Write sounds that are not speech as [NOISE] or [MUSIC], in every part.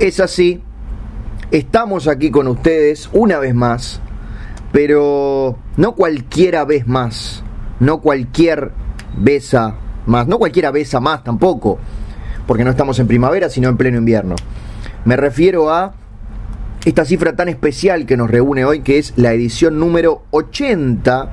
Es así, estamos aquí con ustedes una vez más, pero no cualquiera vez más, no cualquier besa más, no cualquiera besa más tampoco, porque no estamos en primavera, sino en pleno invierno. Me refiero a esta cifra tan especial que nos reúne hoy, que es la edición número 80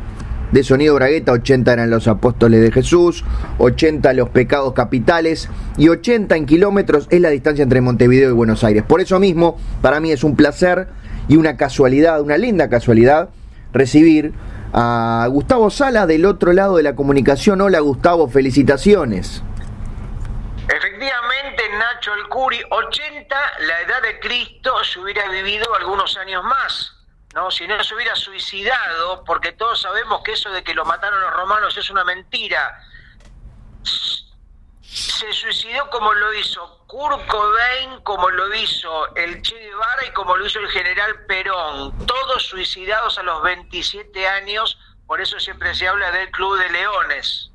de Sonido Bragueta, 80 eran los apóstoles de Jesús, 80 los pecados capitales y 80 en kilómetros es la distancia entre Montevideo y Buenos Aires. Por eso mismo, para mí es un placer y una casualidad, una linda casualidad, recibir a Gustavo Sala del otro lado de la comunicación. Hola Gustavo, felicitaciones. Efectivamente, Nacho el Curi, 80, la edad de Cristo, se hubiera vivido algunos años más. ¿No? Si no se hubiera suicidado, porque todos sabemos que eso de que lo mataron los romanos es una mentira. Se suicidó como lo hizo Kurt Cobain, como lo hizo el Che Guevara y como lo hizo el general Perón. Todos suicidados a los 27 años, por eso siempre se habla del Club de Leones.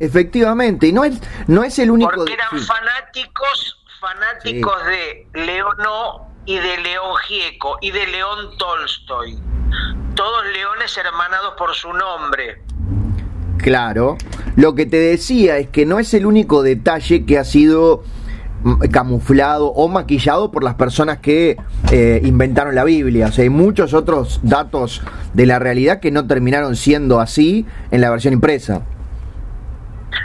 Efectivamente, y no es, no es el único... Porque eran fanáticos, fanáticos de Leonó y de León Gieco y de León Tolstoy. Todos leones hermanados por su nombre. Claro. Lo que te decía es que no es el único detalle que ha sido mm, camuflado o maquillado por las personas que eh, inventaron la Biblia. O sea, hay muchos otros datos de la realidad que no terminaron siendo así en la versión impresa.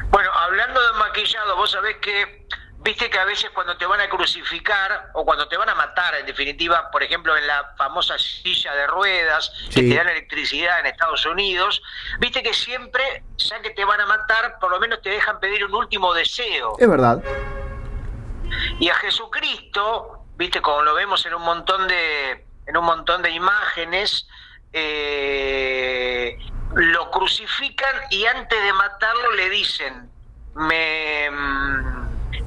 Bueno, hablando de maquillado, vos sabés que Viste que a veces cuando te van a crucificar o cuando te van a matar, en definitiva, por ejemplo, en la famosa silla de ruedas que te dan electricidad en Estados Unidos, viste que siempre, ya que te van a matar, por lo menos te dejan pedir un último deseo. Es verdad. Y a Jesucristo, viste, como lo vemos en un montón de, en un montón de imágenes, eh, lo crucifican y antes de matarlo le dicen, me,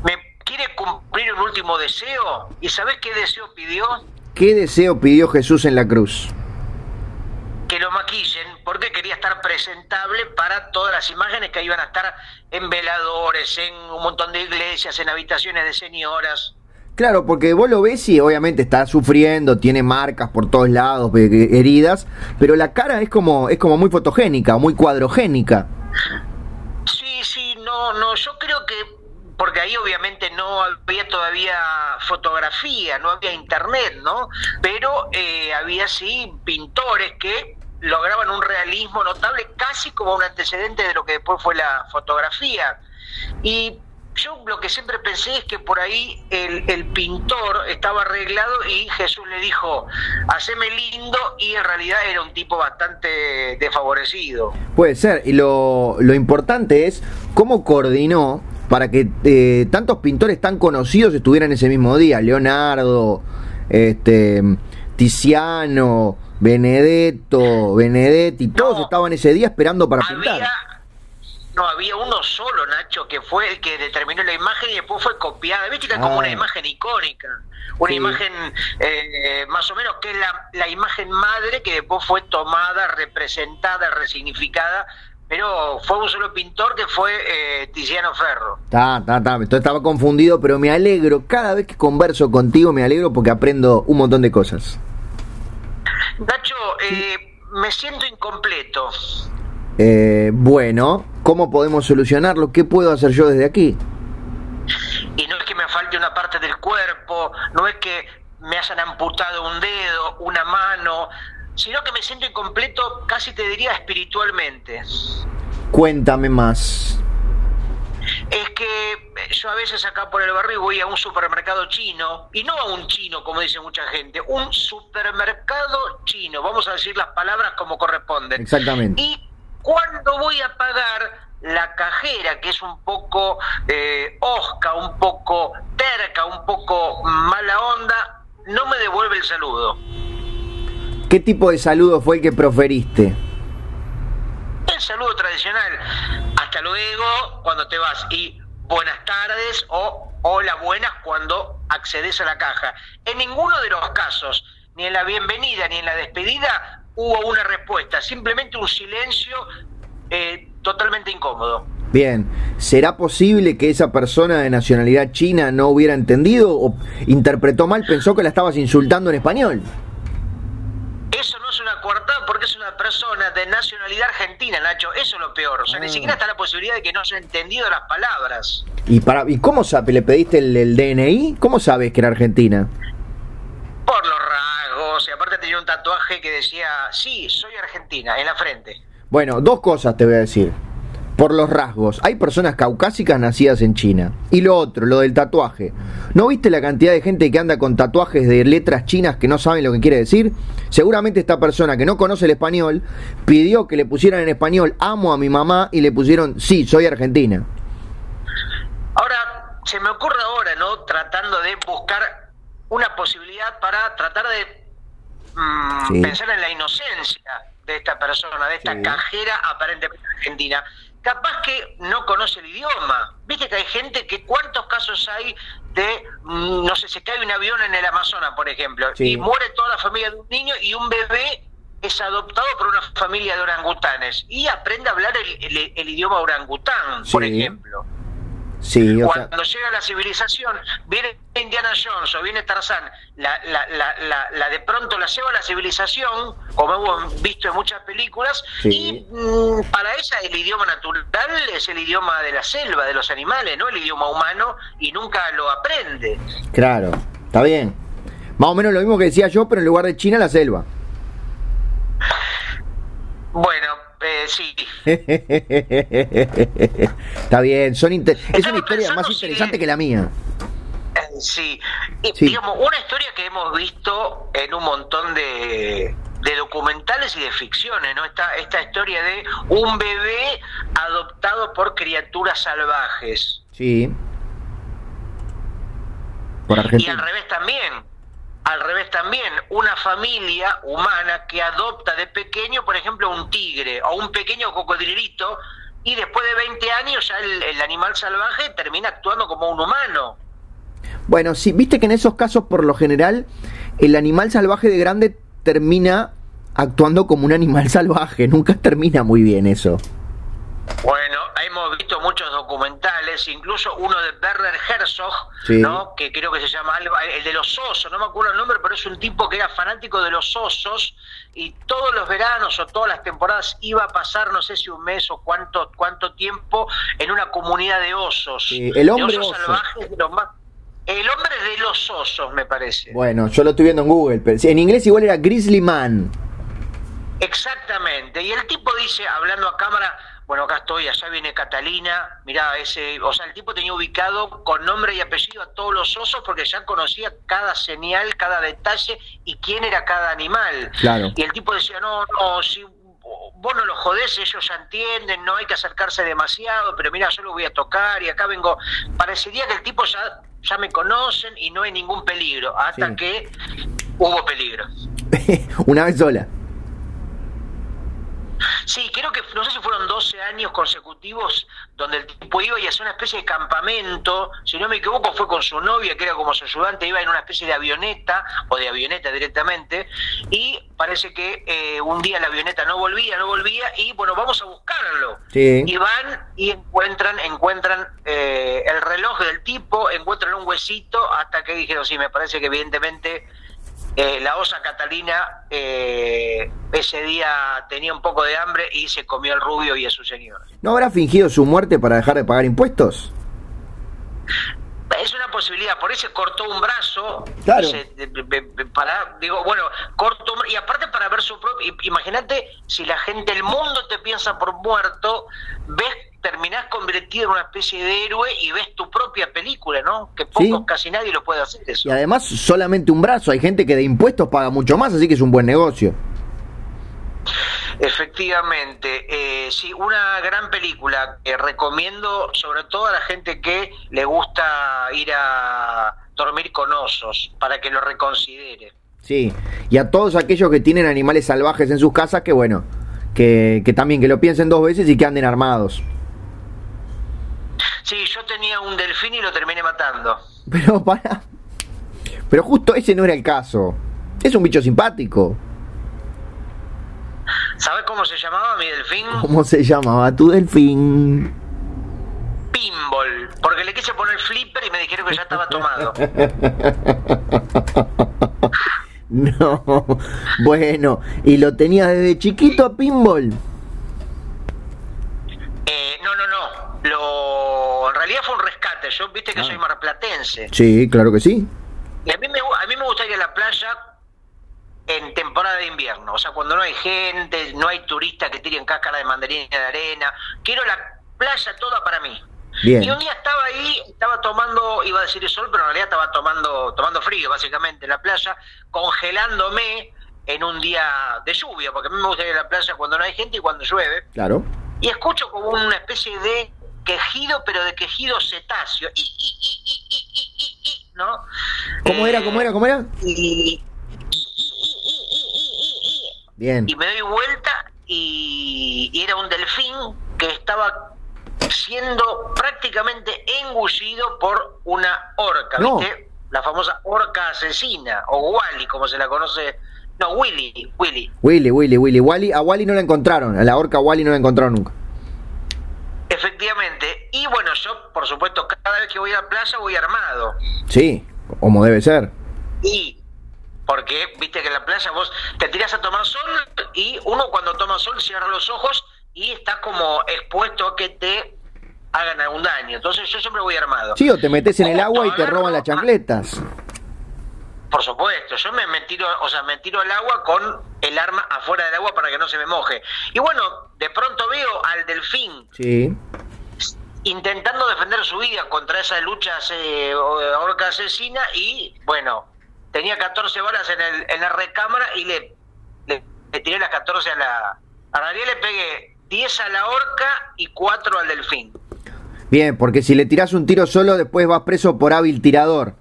me quiere cumplir un último deseo. ¿Y sabes qué deseo pidió? ¿Qué deseo pidió Jesús en la cruz? Que lo maquillen, porque quería estar presentable para todas las imágenes que iban a estar en veladores, en un montón de iglesias, en habitaciones de señoras. Claro, porque vos lo ves y obviamente está sufriendo, tiene marcas por todos lados, heridas, pero la cara es como es como muy fotogénica, muy cuadrogénica. Sí, sí, no, no, yo creo que porque ahí obviamente no había todavía fotografía, no había internet, ¿no? Pero eh, había sí pintores que lograban un realismo notable, casi como un antecedente de lo que después fue la fotografía. Y yo lo que siempre pensé es que por ahí el, pintor estaba arreglado y Jesús le dijo, haceme lindo y en realidad era un tipo bastante desfavorecido. Puede ser, y lo, lo importante es cómo coordinó para que eh, tantos pintores tan conocidos estuvieran ese mismo día, Leonardo, este, Tiziano, Benedetto, Benedetti, todos estaban ese día esperando para pintar. No, había uno solo, Nacho, que fue el que determinó la imagen y después fue copiada. Viste que es como una ah. imagen icónica, una imagen eh, más o menos que es la, la imagen madre que después fue tomada, representada, resignificada pero fue un solo pintor que fue eh, Tiziano Ferro. Está, está, está. Entonces estaba confundido, pero me alegro. Cada vez que converso contigo me alegro porque aprendo un montón de cosas. Nacho, eh, me siento incompleto. Eh, bueno, ¿cómo podemos solucionarlo? ¿Qué puedo hacer yo desde aquí? Y no es que me falte una parte del cuerpo, no es que me hayan amputado un dedo, una mano, sino que me siento incompleto, casi te diría espiritualmente. Cuéntame más. Es que yo a veces acá por el barrio voy a un supermercado chino, y no a un chino, como dice mucha gente, un supermercado chino, vamos a decir las palabras como corresponden. Exactamente. Y cuando voy a pagar, la cajera, que es un poco eh, osca, un poco terca, un poco mala onda, no me devuelve el saludo. ¿Qué tipo de saludo fue el que proferiste? El saludo tradicional. Hasta luego cuando te vas y buenas tardes o hola buenas cuando accedes a la caja. En ninguno de los casos, ni en la bienvenida ni en la despedida, hubo una respuesta, simplemente un silencio eh, totalmente incómodo. Bien, ¿será posible que esa persona de nacionalidad china no hubiera entendido o interpretó mal, pensó que la estabas insultando en español? Eso no es una coartada porque es una persona de nacionalidad argentina, Nacho. Eso es lo peor. O sea, ni Ah. siquiera está la posibilidad de que no haya entendido las palabras. ¿Y, para, ¿y cómo sabe? ¿Le pediste el, el DNI? ¿Cómo sabes que era argentina? Por los rasgos. Y aparte tenía un tatuaje que decía, sí, soy argentina, en la frente. Bueno, dos cosas te voy a decir. Por los rasgos, hay personas caucásicas nacidas en China. Y lo otro, lo del tatuaje. ¿No viste la cantidad de gente que anda con tatuajes de letras chinas que no saben lo que quiere decir? Seguramente esta persona que no conoce el español pidió que le pusieran en español amo a mi mamá y le pusieron sí, soy argentina. Ahora, se me ocurre ahora, ¿no? Tratando de buscar una posibilidad para tratar de mm, Sí. pensar en la inocencia de esta persona, de esta Sí. cajera aparentemente argentina. Capaz que no conoce el idioma. Viste que hay gente que cuántos casos hay de, mm, no sé, se cae un avión en el Amazonas, por ejemplo, Sí. y muere toda la familia de un niño y un bebé es adoptado por una familia de orangutanes y aprende a hablar el, el- el idioma orangután, por ejemplo. Sí, o sea, Cuando llega la civilización, viene Indiana Jones o viene Tarzán, la, la, la, la, la de pronto la lleva a la civilización, como hemos visto en muchas películas, Sí. y mm, para ella el idioma natural es el idioma de la selva, de los animales, no el idioma humano, y nunca lo aprende. claro, está bien. Más o menos lo mismo que decía yo, pero en lugar de China, la selva. Bueno, eh, sí. [LAUGHS] Está bien, son inter- es una historia más si- interesante que la mía. Eh, Sí, y, Sí. digamos, una historia que hemos visto en un montón de, de documentales y de ficciones, ¿no? Esta, esta historia de un bebé adoptado por criaturas salvajes. Sí. Por Y al Argentina. revés también, al revés también, una familia humana que adopta de pequeño, por ejemplo, un tigre o un pequeño cocodrilito, y después de 20 años ya el, animal salvaje termina actuando como un humano. Bueno, sí, viste que en esos casos, por lo general, el animal salvaje de grande termina actuando como un animal [LAUGHS] salvaje. Nunca termina muy bien eso. Bueno, hemos visto muchos documentales, incluso uno de Werner Herzog, Sí. ¿no? que creo que se llama algo, el de los osos, no me acuerdo el nombre, pero es un tipo que era fanático de los osos y todos los veranos o todas las temporadas iba a pasar, no sé si un mes o cuánto, cuánto tiempo, en una comunidad de osos. Sí, el hombre de osos oso. salvajes, de los más... El hombre de los osos, me parece. Bueno, yo lo estoy viendo en Google, pero en inglés igual era Grizzly Man. Exactamente. Y el tipo dice, hablando a cámara, bueno, acá estoy, allá viene Catalina, mirá, ese, o sea, el tipo tenía ubicado con nombre y apellido a todos los osos porque ya conocía cada señal, cada detalle y quién era cada animal. Claro. Y el tipo decía, no, no, si vos no los jodés, ellos ya entienden, no hay que acercarse demasiado, pero mira, yo lo voy a tocar y acá vengo. Parecería que el tipo ya, ya me conocen y no hay ningún peligro, hasta Sí. que hubo peligro. [LAUGHS] Una vez sola. Sí, creo que no sé si fueron 12 años consecutivos donde el tipo iba y hacía una especie de campamento, si no me equivoco fue con su novia que era como su ayudante, iba en una especie de avioneta o de avioneta directamente y parece que eh, un día la avioneta no volvía, no volvía y bueno, vamos a buscarlo. Sí. Y van y encuentran, encuentran eh, el reloj del tipo, encuentran un huesito hasta que dijeron, sí, me parece que evidentemente eh, la osa Catalina eh, ese día tenía un poco de hambre y se comió al rubio y a su señor. ¿No habrá fingido su muerte para dejar de pagar impuestos? Es una posibilidad, por eso cortó un brazo. Claro. se- para, digo, bueno, cortó un- y aparte para ver su propio. Imagínate si la gente, el mundo te piensa por muerto, ves, terminás convertido en una especie de héroe y ves tu propia película, ¿no? Que pocos, Sí. casi nadie lo puede hacer eso. Y además solamente un brazo. Hay gente que de impuestos paga mucho más, así que es un buen negocio. Efectivamente, eh, sí, una gran película que recomiendo sobre todo a la gente que le gusta ir a dormir con osos, para que lo reconsidere. Sí. Y a todos aquellos que tienen animales salvajes en sus casas, que bueno, que, que también que lo piensen dos veces y que anden armados. Sí, yo tenía un delfín y lo terminé matando. [LAUGHS] Pero para. Pero justo ese no era el caso. Es un bicho simpático. ¿Sabes cómo se llamaba mi delfín? ¿Cómo se llamaba tu delfín? pinball, porque le quise poner flipper y me dijeron que ya estaba tomado. [LAUGHS] no, bueno, ¿y lo tenías desde chiquito a pinball? Eh, no, no, no. Lo, en realidad fue un rescate. Yo viste que soy marplatense. Sí, claro que sí. Y a mí, me, a mí me gusta ir a la playa en temporada de invierno. O sea, cuando no hay gente, no hay turistas que tiren cáscara de mandarina de arena. Quiero la playa toda para mí. Bien. Y un día estaba ahí, estaba tomando, iba a decir el sol, pero en realidad estaba tomando, tomando frío, básicamente, en la playa, congelándome en un día de lluvia, porque a mí me gusta ir a la playa cuando no hay gente y cuando llueve. Claro. Y escucho como una especie de quejido, pero de quejido cetáceo. ¿Cómo era? ¿Cómo era? ¿Cómo era? Y, Bien. y me doy vuelta y, y era un delfín que estaba siendo prácticamente engullido por una orca, No. ¿viste? La famosa orca asesina, o Wally, como se la conoce. No, Willy, Willy. Willy, Willy, Willy. Wally, a Wally no la encontraron. A la orca Wally no la encontraron nunca. Efectivamente. Y bueno, yo, por supuesto, cada vez que voy a la playa voy armado. Sí, como debe ser. Y porque, viste que en la playa vos te tirás a tomar sol y uno cuando toma sol cierra los ojos y estás como expuesto a que te hagan algún daño. Entonces yo siempre voy armado. Sí, o te metes en el agua y te roban las chancletas. Por supuesto, yo me, me tiro, o sea, me tiro al agua con el arma afuera del agua para que no se me moje. Y bueno, de pronto veo al delfín Sí. intentando defender su vida contra esa lucha eh, orca asesina y bueno, tenía 14 balas en, el, en la recámara y le, le, le tiré las 14 a la... A realidad le pegué 10 a la orca y 4 al delfín. Bien, porque si le tirás un tiro solo, después vas preso por hábil tirador.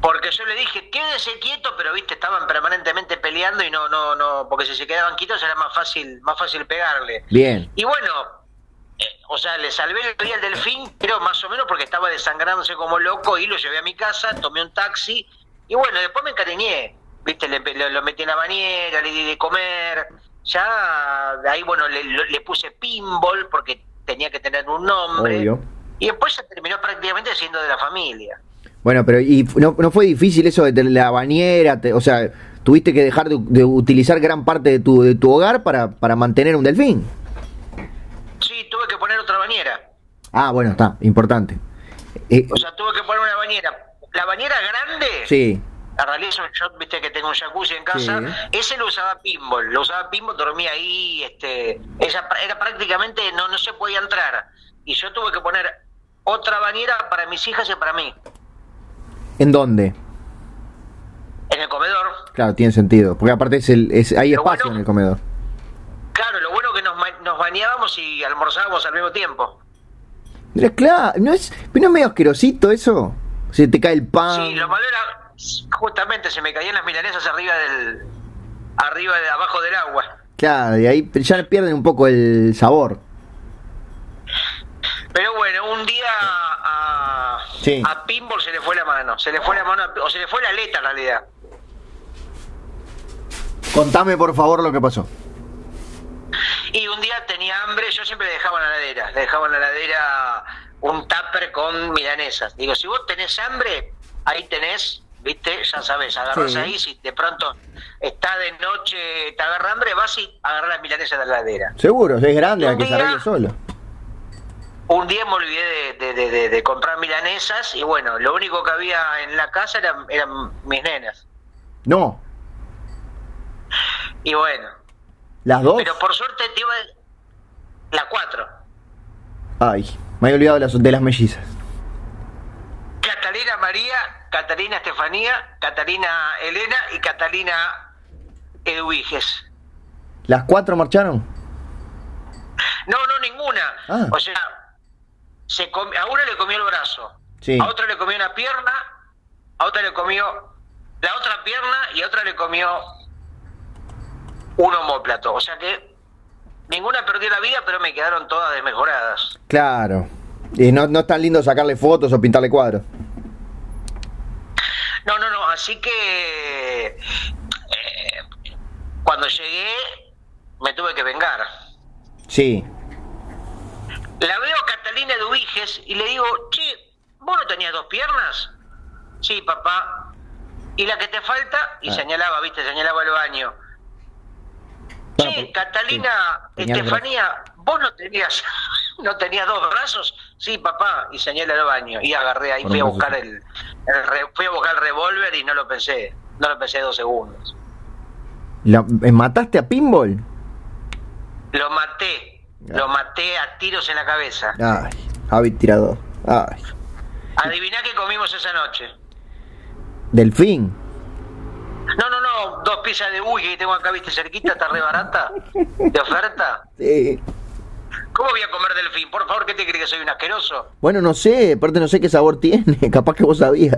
Porque yo le dije, quédese quieto, pero viste, estaban permanentemente peleando y no, no, no, porque si se quedaban quietos era más fácil, más fácil pegarle. Bien. Y bueno, eh, o sea, le salvé el día al delfín, pero más o menos porque estaba desangrándose como loco y lo llevé a mi casa, tomé un taxi y bueno, después me encariñé, viste, le, lo, lo metí en la bañera, le di de comer, ya de ahí bueno, le, puse pinball porque tenía que tener un nombre Obvio. y después se terminó prácticamente siendo de la familia. Bueno, pero ¿y no, no fue difícil eso de tener la bañera? Te- o sea, tuviste que dejar de, de utilizar gran parte de tu, de tu hogar para, para mantener un delfín. Sí, tuve que poner otra bañera. Ah, bueno, está, importante. Eh, O sea, tuve que poner una bañera. La bañera grande, sí, yo, yo, viste que tengo un jacuzzi en casa, Sí. ese lo usaba pinball, lo usaba pinball, dormía ahí, este, esa, era prácticamente, no, no se podía entrar. Y yo tuve que poner otra bañera para mis hijas y para mí, ¿en dónde? en el comedor. Claro, tiene sentido, porque aparte es el, es, hay Lo espacio bueno- en el comedor. Claro, lo bueno que nos, nos bañábamos y almorzábamos al mismo tiempo. Pero claro, ¿no es, pero no es medio asquerosito eso? Se te cae el pan. Sí, lo malo era, justamente se me caían las milanesas arriba del, arriba de abajo del agua. Claro, y ahí ya pierden un poco el sabor. Pero bueno, un día a, Sí. a Pinball se le fue la mano, se le fue la mano, o se le fue la aleta en realidad. Contame por favor lo que pasó. Y un día tenía hambre, yo siempre le dejaba en la heladera, le dejaba en la heladera un tupper con milanesas. Digo, si vos tenés hambre, ahí tenés, viste, ya sabes, agarrás Sí. ahí, si de pronto está de noche, te agarra hambre, vas y agarrás las milanesas de la heladera. Seguro, es grande, hay que arregle solo. Un día me olvidé de, de- de- de- de comprar milanesas y bueno, lo único que había en la casa eran, eran mis nenas. No, Y bueno, las dos. pero por suerte te iba la cuatro. Ay, me había olvidado de las, de las mellizas. Catalina María, Catalina Estefanía, Catalina Elena y Catalina Eduiges. ¿Las cuatro marcharon? No, no, ninguna. Ah. O sea, se a una le comió el brazo, Sí. a otra le comió una pierna, a otra le comió la otra pierna y a otra le comió un homóplato. O sea que ninguna perdió la vida, pero me quedaron todas desmejoradas. Claro. Y no, no es tan lindo sacarle fotos o pintarle cuadros. No, no, no, así que eh, cuando llegué me tuve que vengar. Sí. La veo a Catalina Dubiges y le digo, che, ¿vos no tenías dos piernas? Sí, papá. ¿Y la que te falta? Y Ah. señalaba, viste, señalaba el baño. Bueno, Catalina, sí, tenía el Estefanía, ¿vos no tenías, [LAUGHS] no tenías dos brazos? Sí, papá, y señala el baño. Y agarré ahí, fui a buscar el, el re- fui a buscar el revólver y no lo pensé, no lo pensé dos segundos. La- eh, ¿Mataste a Pinball? Lo maté, Ah. lo maté a tiros en la cabeza. Ay, Javi tirador. Ay. Adiviná qué comimos esa noche. Delfín. Dos piezas de uy que tengo acá, viste, cerquita, está re barata, de oferta. Sí. ¿Cómo voy a comer delfín? Por favor, ¿qué te crees que soy un asqueroso? Bueno, no sé, aparte no sé qué sabor tiene. [LAUGHS] Capaz que vos sabías.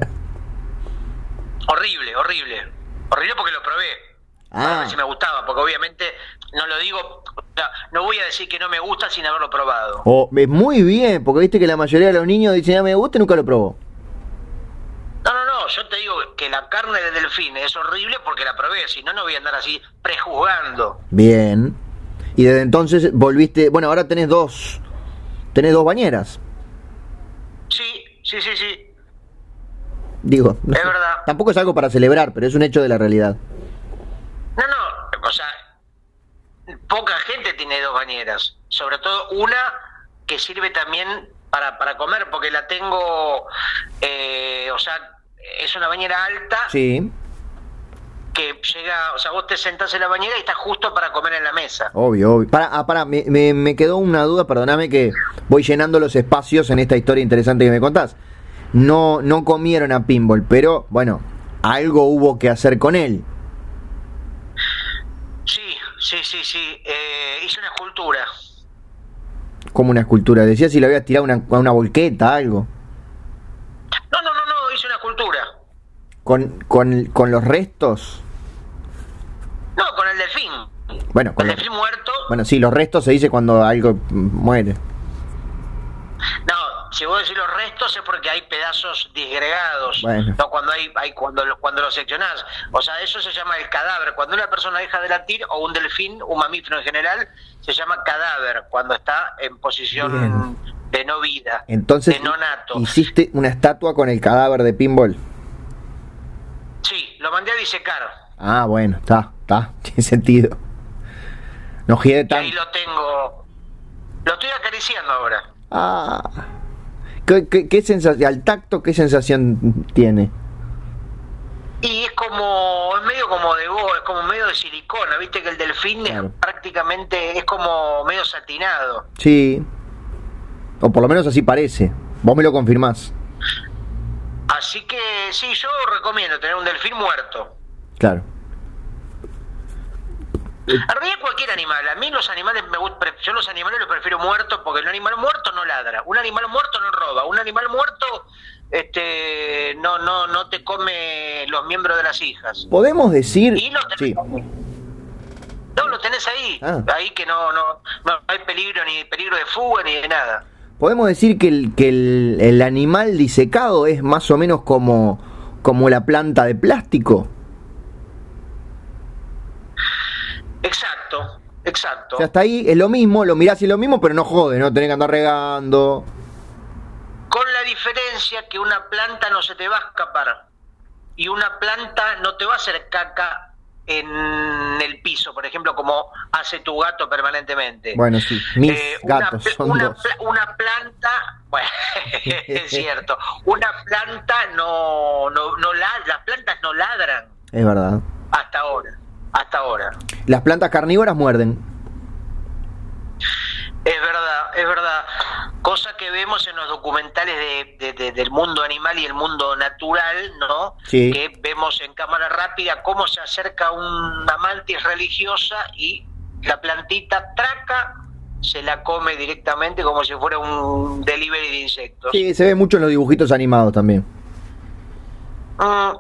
Horrible, horrible. Horrible porque lo probé. Ah, si me gustaba, porque obviamente no lo digo, no voy a decir que no me gusta sin haberlo probado. oh, es muy bien, porque viste que la mayoría de los niños dicen, ya me gusta y nunca lo probó. Yo te digo que la carne de delfín es horrible porque la probé, si no, no voy a andar así prejuzgando. Bien. Y desde entonces volviste, bueno, ahora tenés dos, tenés dos bañeras. Sí, sí, sí, sí, Digo, es verdad. tampoco es algo para celebrar, pero es un hecho de la realidad. No, no, o sea, poca gente tiene dos bañeras, sobre todo una que sirve también para, para comer, porque la tengo, eh, o sea, es una bañera alta Sí, que llega, o sea, vos te sentás en la bañera y está justo para comer en la mesa. obvio, obvio. Para, ah, para, me, me, me quedó una duda, perdóname que voy llenando los espacios en esta historia interesante que me contás. No, no comieron a Pinball, pero bueno, algo hubo que hacer con él. Sí, sí, sí, sí, eh, hice una escultura. Como una escultura. Decía si le habías tirado una, a una volqueta, algo. No, no, no, no, hice una escultura. Con, con, con los restos. No, con el delfín. Bueno, con El los, delfín muerto. bueno, sí, los restos se dice cuando algo muere. No, si vos decís los restos es porque hay pedazos disgregados. Bueno. No cuando hay, hay cuando lo- cuando lo seccionás. O sea, eso se llama el cadáver. Cuando una persona deja de latir o un delfín, un mamífero en general, se llama cadáver cuando está en posición de no vida, Entonces, de no nato. hiciste una estatua con el cadáver de Pinball. Sí, lo mandé a disecar. Ah, bueno, está, está, [LAUGHS] tiene sentido. No gire Y ahí tanto. lo tengo. Lo estoy acariciando ahora. Ah. ¿Qué, qué, qué sensación, al tacto, qué sensación tiene? Y es como, es medio como de go, es como medio de silicona, viste que el delfín Claro. es prácticamente, es como medio satinado. Sí. O por lo menos así parece. Vos me lo confirmás. Así que sí, yo recomiendo tener un delfín muerto. Claro. En realidad cualquier animal, a mí los animales me gust- pre- yo los animales los prefiero muertos porque el animal muerto no ladra, un animal muerto no roba, un animal muerto este no no no te come los miembros de las hijas. Podemos decir. Y lo tenés Sí. No, lo tenés ahí, Ah. ahí que no, no no hay peligro ni peligro de fuga ni de nada. Podemos decir que el, que el, el animal disecado es más o menos como, como la planta de plástico. Exacto, exacto. O sea, hasta ahí es lo mismo, lo mirás y es lo mismo, pero no jode, no tenés que andar regando. Con la diferencia que una planta no se te va a escapar y una planta no te va a hacer caca en el piso, por ejemplo, como hace tu gato permanentemente. Bueno, sí, mis Eh, una gatos pla- son una, dos. una planta, bueno, [LAUGHS] es [LAUGHS] cierto, una planta no, no, no la- las plantas no ladran Es verdad. hasta ahora, hasta ahora. Las plantas carnívoras muerden. Es verdad, es verdad. Cosa que vemos en los documentales de, de- de- del mundo animal y el mundo natural, ¿no? Sí. Que vemos en cámara rápida cómo se acerca una mantis religiosa y la plantita traca se la come directamente como si fuera un delivery de insectos. Sí, se ve mucho en los dibujitos animados también. Mm,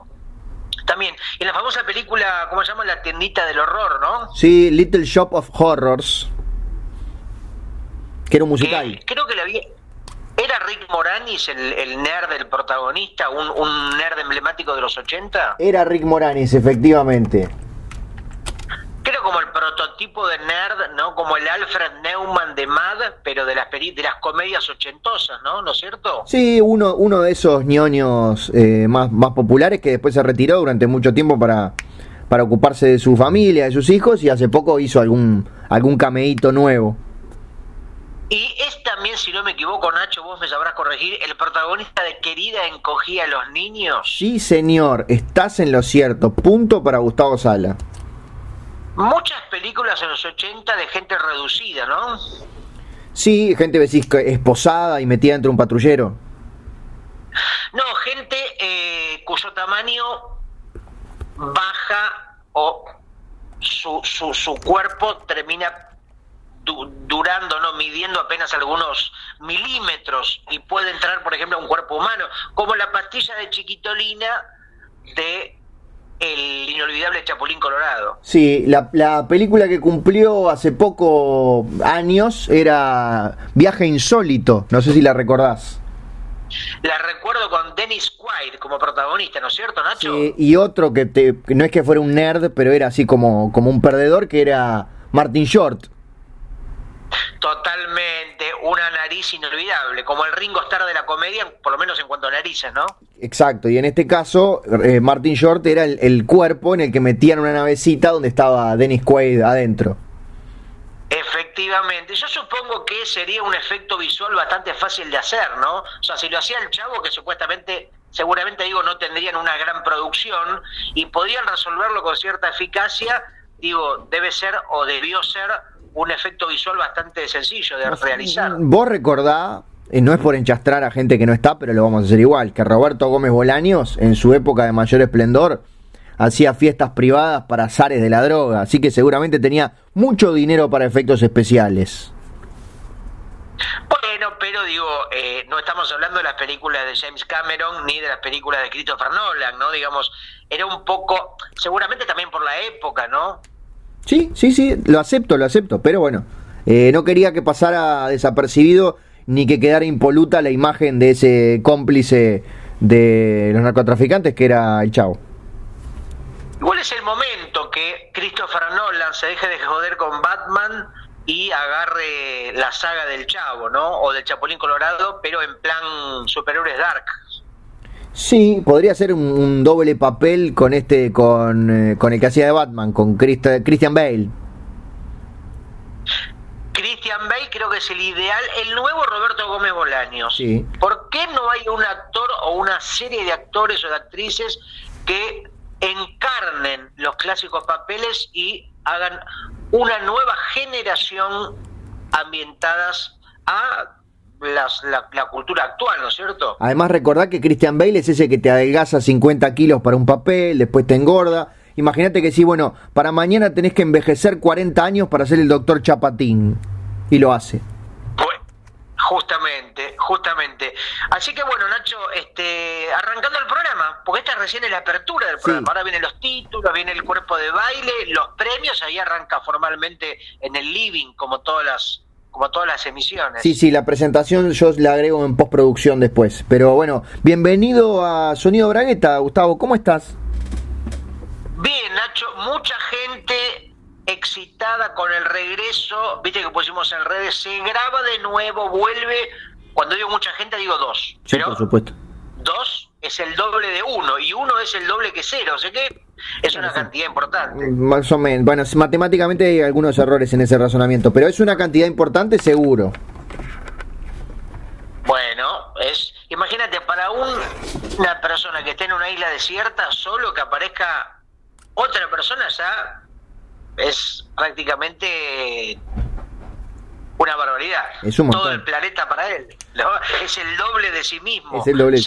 también. Y en la famosa película, ¿cómo se llama? La tiendita del horror, ¿no? Sí, Little Shop of Horrors. Que era un musical. Creo que la vi. ¿Era Rick Moranis el, el nerd del protagonista, un, un nerd emblemático de los 80? Era Rick Moranis, efectivamente. Creo como el prototipo de nerd, ¿no? Como el Alfred Neumann de Mad, pero de las, de las comedias ochentosas, ¿no? ¿No es cierto? Sí, uno, uno de esos ñoños eh, más, más populares que después se retiró durante mucho tiempo para, para ocuparse de su familia, de sus hijos, y hace poco hizo algún, algún cameíto nuevo. Y es también, si no me equivoco, Nacho, vos me sabrás corregir, el protagonista de Querida encogía a los niños. Sí, señor, estás en lo cierto. Punto para Gustavo Sala. Muchas películas en los 80 de gente reducida, ¿no? Sí, gente decís, esposada y metida entre un patrullero. No, gente eh, cuyo tamaño baja o su, su, su cuerpo termina durando, no midiendo apenas algunos milímetros y puede entrar, por ejemplo, a un cuerpo humano, como la pastilla de chiquitolina de el inolvidable Chapulín Colorado. Sí, la, la, película que cumplió hace poco años era Viaje Insólito, no sé si la recordás. La recuerdo con Dennis Quaid como protagonista, ¿no es cierto, Nacho? Sí, y otro que, te, no es que fuera un nerd, pero era así como, como un perdedor, que era Martin Short. Totalmente, una nariz inolvidable, como el Ringo Starr de la comedia, por lo menos en cuanto a narices, ¿no? Exacto, y en este caso, eh, Martin Short era el, cuerpo en el que metían una navecita donde estaba Dennis Quaid adentro. Efectivamente, yo supongo que sería un efecto visual bastante fácil de hacer, ¿no? O sea, si lo hacía el chavo, que supuestamente, seguramente digo, no tendrían una gran producción y podían resolverlo con cierta eficacia, digo, debe ser o debió ser un efecto visual bastante sencillo de realizar. Vos recordá, eh, no es por enchastrar a gente que no está, pero lo vamos a hacer igual, que Roberto Gómez Bolaños, en su época de mayor esplendor, hacía fiestas privadas para azares de la droga, así que seguramente tenía mucho dinero para efectos especiales. Bueno, pero digo, eh, no estamos hablando de las películas de James Cameron ni de las películas de Christopher Nolan, ¿no? Digamos, era un poco, seguramente también por la época, ¿no? Sí, sí, sí, lo acepto, lo acepto, pero bueno, eh, no quería que pasara desapercibido ni que quedara impoluta la imagen de ese cómplice de los narcotraficantes que era el Chavo. Igual es el momento que Christopher Nolan se deje de joder con Batman y agarre la saga del Chavo, ¿no? O del Chapulín Colorado, pero en plan superhéroes dark. Sí, podría ser un, doble papel con este, con, eh, con el que hacía de Batman, con Christian Bale. Christian Bale creo que es el ideal, el nuevo Roberto Gómez Bolaños. Sí. ¿Por qué no hay un actor o una serie de actores o de actrices que encarnen los clásicos papeles y hagan una nueva generación ambientadas a la, cultura actual, ¿no es cierto? Además, recordad que Christian Bale es ese que te adelgaza 50 kilos para un papel, después te engorda. Imagínate que sí, bueno, para mañana tenés que envejecer 40 años para ser el doctor Chapatín. Y lo hace. Pues, justamente, justamente. Así que bueno, Nacho, este, arrancando el programa, porque esta recién es la apertura del programa. Ahora vienen los títulos, viene el cuerpo de baile, los premios, ahí arranca formalmente en el living, como todas las como todas las emisiones. Sí, sí, la presentación yo la agrego en postproducción después. Pero bueno, bienvenido a Sonido Bragueta, Gustavo, ¿cómo estás? Bien, Nacho, mucha gente excitada con el regreso, viste que pusimos en redes, se graba de nuevo, vuelve, cuando digo mucha gente digo dos. Sí, por supuesto. Dos es el doble de uno y uno es el doble que cero, o sea que es una cantidad importante. Más o menos. Bueno, matemáticamente hay algunos errores en ese razonamiento, pero es una cantidad importante seguro. Bueno, es imagínate para una persona que esté en una isla desierta, solo que aparezca otra persona ya es prácticamente una barbaridad. Es un Todo el planeta para él. Es el doble de sí mismo. Se doble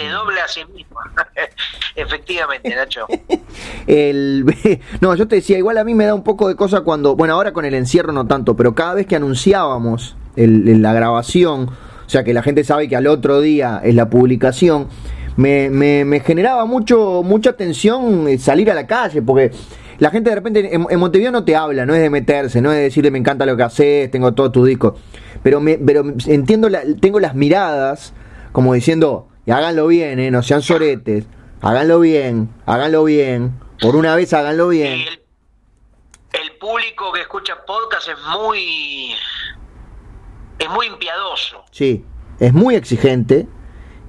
a sí mismo. [LAUGHS] Efectivamente, Nacho. [LAUGHS] el, [LAUGHS] no, yo te decía, igual a mí me da un poco de cosa cuando, bueno, ahora con el encierro no tanto, pero cada vez que anunciábamos la grabación, o sea que la gente sabe que al otro día es la publicación, me, me, me generaba mucho mucha tensión salir a la calle, porque la gente de repente en, Montevideo no te habla, no es de meterse, no es de decirle me encanta lo que haces, tengo todo tu disco. Pero, me, pero entiendo, la, tengo las miradas como diciendo, y háganlo bien, eh, no sean soretes, háganlo bien, háganlo bien, por una vez háganlo bien. El, público público que escucha podcast es muy es muy impiadoso. Sí, es muy exigente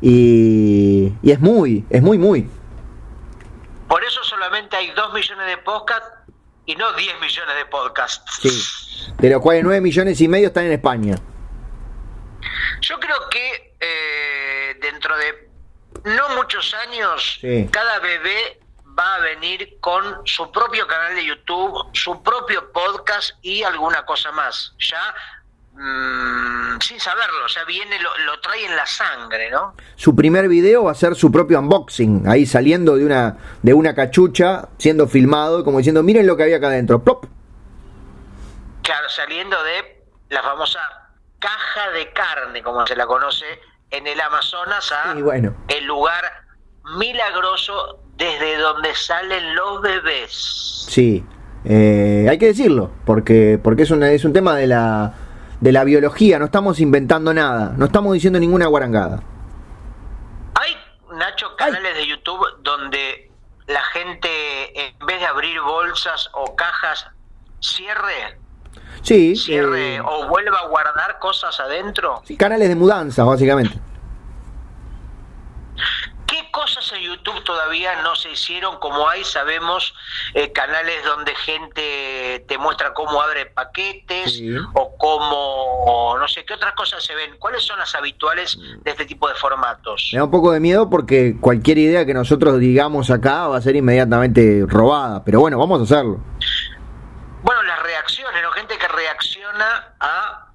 y, y es muy, es muy, muy. Por eso solamente hay 2 millones de podcasts y no 10 millones de podcasts. Sí, de los cuales 9 millones y medio están en España. Yo creo que eh, dentro de no muchos años, Sí. cada bebé va a venir con su propio canal de YouTube, su propio podcast y alguna cosa más. Ya mm, sin saberlo, ya viene, lo, lo trae en la sangre, ¿no? Su primer video va a ser su propio unboxing, ahí saliendo de una, de una cachucha, siendo filmado, como diciendo, miren lo que había acá adentro. ¡Plop! Claro, saliendo de la famosa caja de carne, como se la conoce en el Amazonas, a bueno. el lugar milagroso desde donde salen los bebés. Sí, eh, hay que decirlo, porque, porque es, una- es un tema de la, de la biología, no estamos inventando nada, no estamos diciendo ninguna guarangada. Hay, Nacho, canales de YouTube donde la gente, en vez de abrir bolsas o cajas, cierre, Sí, cierre eh, o vuelva a guardar cosas adentro. sí, canales de mudanza, básicamente. ¿Qué cosas en YouTube todavía no se hicieron? Como hay, sabemos, eh, canales donde gente te muestra cómo abre paquetes Sí. o cómo, no sé, qué otras cosas se ven. ¿Cuáles son las habituales de este tipo de formatos? Me da un poco de miedo porque cualquier idea que nosotros digamos acá va a ser inmediatamente robada, pero bueno, vamos a hacerlo. Bueno, las reacciones, ¿no? Gente que reacciona a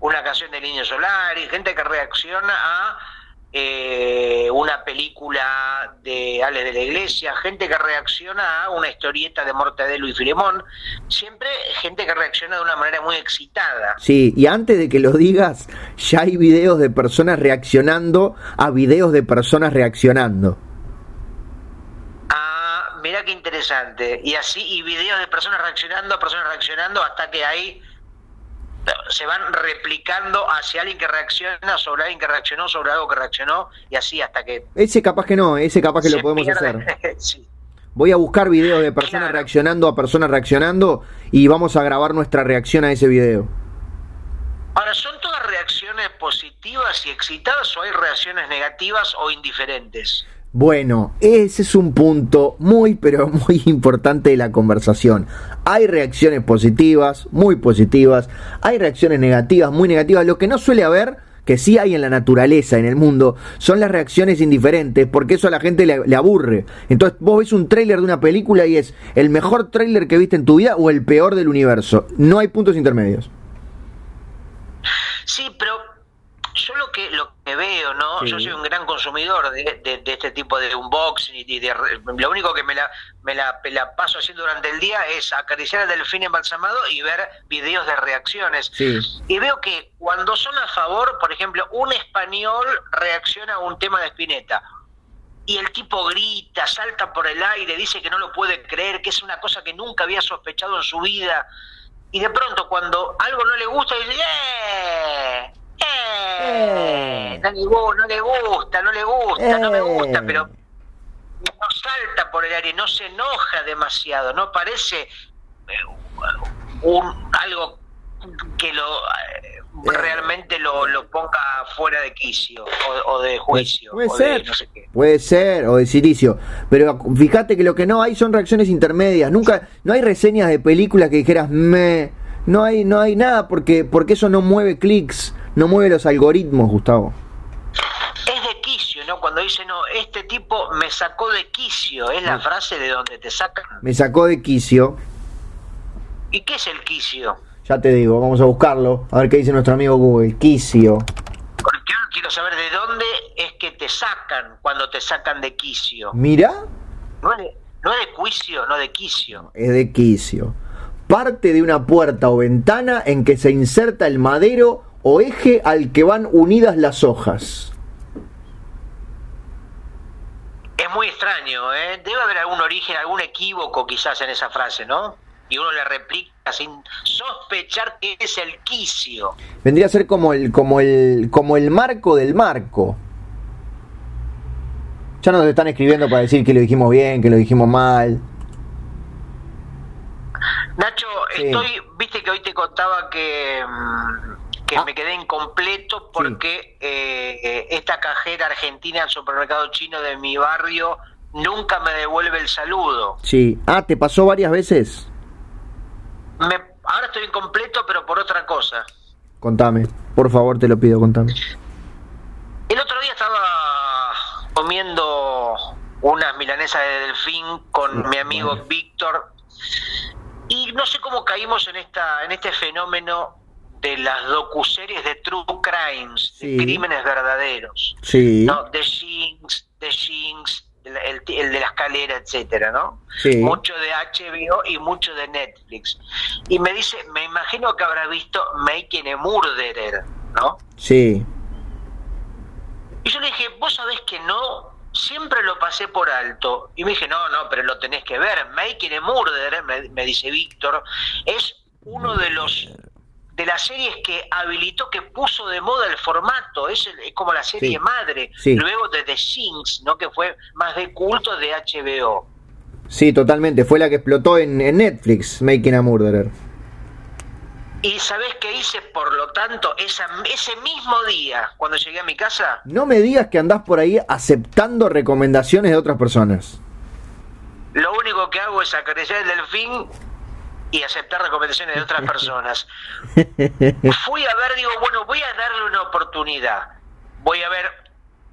una canción de Niño Solari, gente que reacciona a eh, una película de Ale de la Iglesia, gente que reacciona a una historieta de Mortadelo y Filemón, siempre gente que reacciona de una manera muy excitada. Sí, y antes de que lo digas, ya hay videos de personas reaccionando a videos de personas reaccionando. Ah, mira qué interesante. Y así, y videos de personas reaccionando, personas reaccionando, hasta que eh, se van replicando hacia alguien que reacciona, sobre alguien que reaccionó, sobre algo que reaccionó, y así hasta que... Ese capaz que no, ese capaz que lo podemos pierde. hacer. [LAUGHS] Sí. Voy a buscar videos de personas Claro. reaccionando a personas reaccionando y vamos a grabar nuestra reacción a ese video. Ahora, ¿son todas reacciones positivas y excitadas o hay reacciones negativas o indiferentes? Bueno, ese es un punto muy pero [LAUGHS] muy importante de la conversación. Hay reacciones positivas, muy positivas, hay reacciones negativas, muy negativas. Lo que no suele haber, que sí hay en la naturaleza, en el mundo, son las reacciones indiferentes, porque eso a la gente le, aburre. Entonces vos ves un tráiler de una película y es el mejor tráiler que viste en tu vida o el peor del universo. No hay puntos intermedios. Sí, pero yo lo que lo que veo, ¿no? Sí. Yo soy un gran consumidor de, de- de este tipo de unboxing y de, lo único que me la, me la, paso haciendo durante el día es acariciar al delfín embalsamado y ver videos de reacciones. Sí. Y veo que cuando son a favor, por ejemplo, un español reacciona a un tema de Spinetta. Y el tipo grita, salta por el aire, dice que no lo puede creer, que es una cosa que nunca había sospechado en su vida. Y de pronto, cuando algo no le gusta, dice, ¡eh! ¡Eh! No, le, no le gusta, no le gusta, no me gusta, Eh. pero no salta por el aire, no se enoja demasiado, no parece eh, un, algo que lo eh, realmente lo, lo ponga fuera de quicio o, o de juicio Puede o de ser, no sé qué. puede ser, o de silicio. Pero fíjate que lo que no hay son reacciones intermedias. Nunca, no hay reseñas de películas que dijeras me. No hay, no hay nada porque, porque eso no mueve clics, no mueve los algoritmos, Gustavo. Es de quicio, ¿no? Cuando dice, no, este tipo me sacó de quicio, es la frase de donde te sacan. Me sacó de quicio. ¿Y qué es el quicio? Ya te digo, vamos a buscarlo. A ver qué dice nuestro amigo Google. Quicio. Porque yo quiero saber de dónde es que te sacan cuando te sacan de quicio. Mira, No es no es de juicio, no de quicio. es de quicio. Parte de una puerta o ventana en que se inserta el madero o eje al que van unidas las hojas. Es muy extraño, ¿eh? Debe haber algún origen, algún equívoco quizás en esa frase, ¿no? Y uno le replica sin sospechar que es el quicio. Vendría a ser como el, como el, como el marco del marco. Ya nos están escribiendo para decir que lo dijimos bien, que lo dijimos mal. Nacho, estoy, viste que hoy te contaba que, mm, que ah. me quedé incompleto porque eh, esta cajera argentina del supermercado chino de mi barrio nunca me devuelve el saludo. Sí. Ah, ¿te pasó varias veces? Me, ahora estoy incompleto, pero por otra cosa. Contame, por favor, te lo pido, contame. El otro día estaba comiendo unas milanesas de delfín con mi amigo Víctor y no sé cómo caímos en esta en este fenómeno de las docuseries de true crimes, de crímenes verdaderos. Sí. ¿no? De Jinx, de Jinx, el, de la escalera, etcétera, ¿no? Mucho de HBO y mucho de Netflix. Y me dice, me imagino que habrá visto Making a Murderer, ¿no? Sí. Y yo le dije, vos sabés que no, siempre lo pasé por alto. Y me dije, no, no, pero lo tenés que ver. Making a Murderer, me dice Víctor, es uno de los de las series que habilitó, que puso de moda el formato, es, como la serie madre, luego de The Things, ¿no? que fue más de culto de HBO. Sí, totalmente, fue la que explotó en, Netflix, Making a Murderer. ¿Y sabés qué hice, por lo tanto, esa, ese mismo día, cuando llegué a mi casa? No me digas que andás por ahí aceptando recomendaciones de otras personas. Lo único que hago es acariciar el delfín y aceptar recomendaciones de otras [LAUGHS] personas. Fui a ver, digo, bueno, voy a darle una oportunidad. Voy a ver,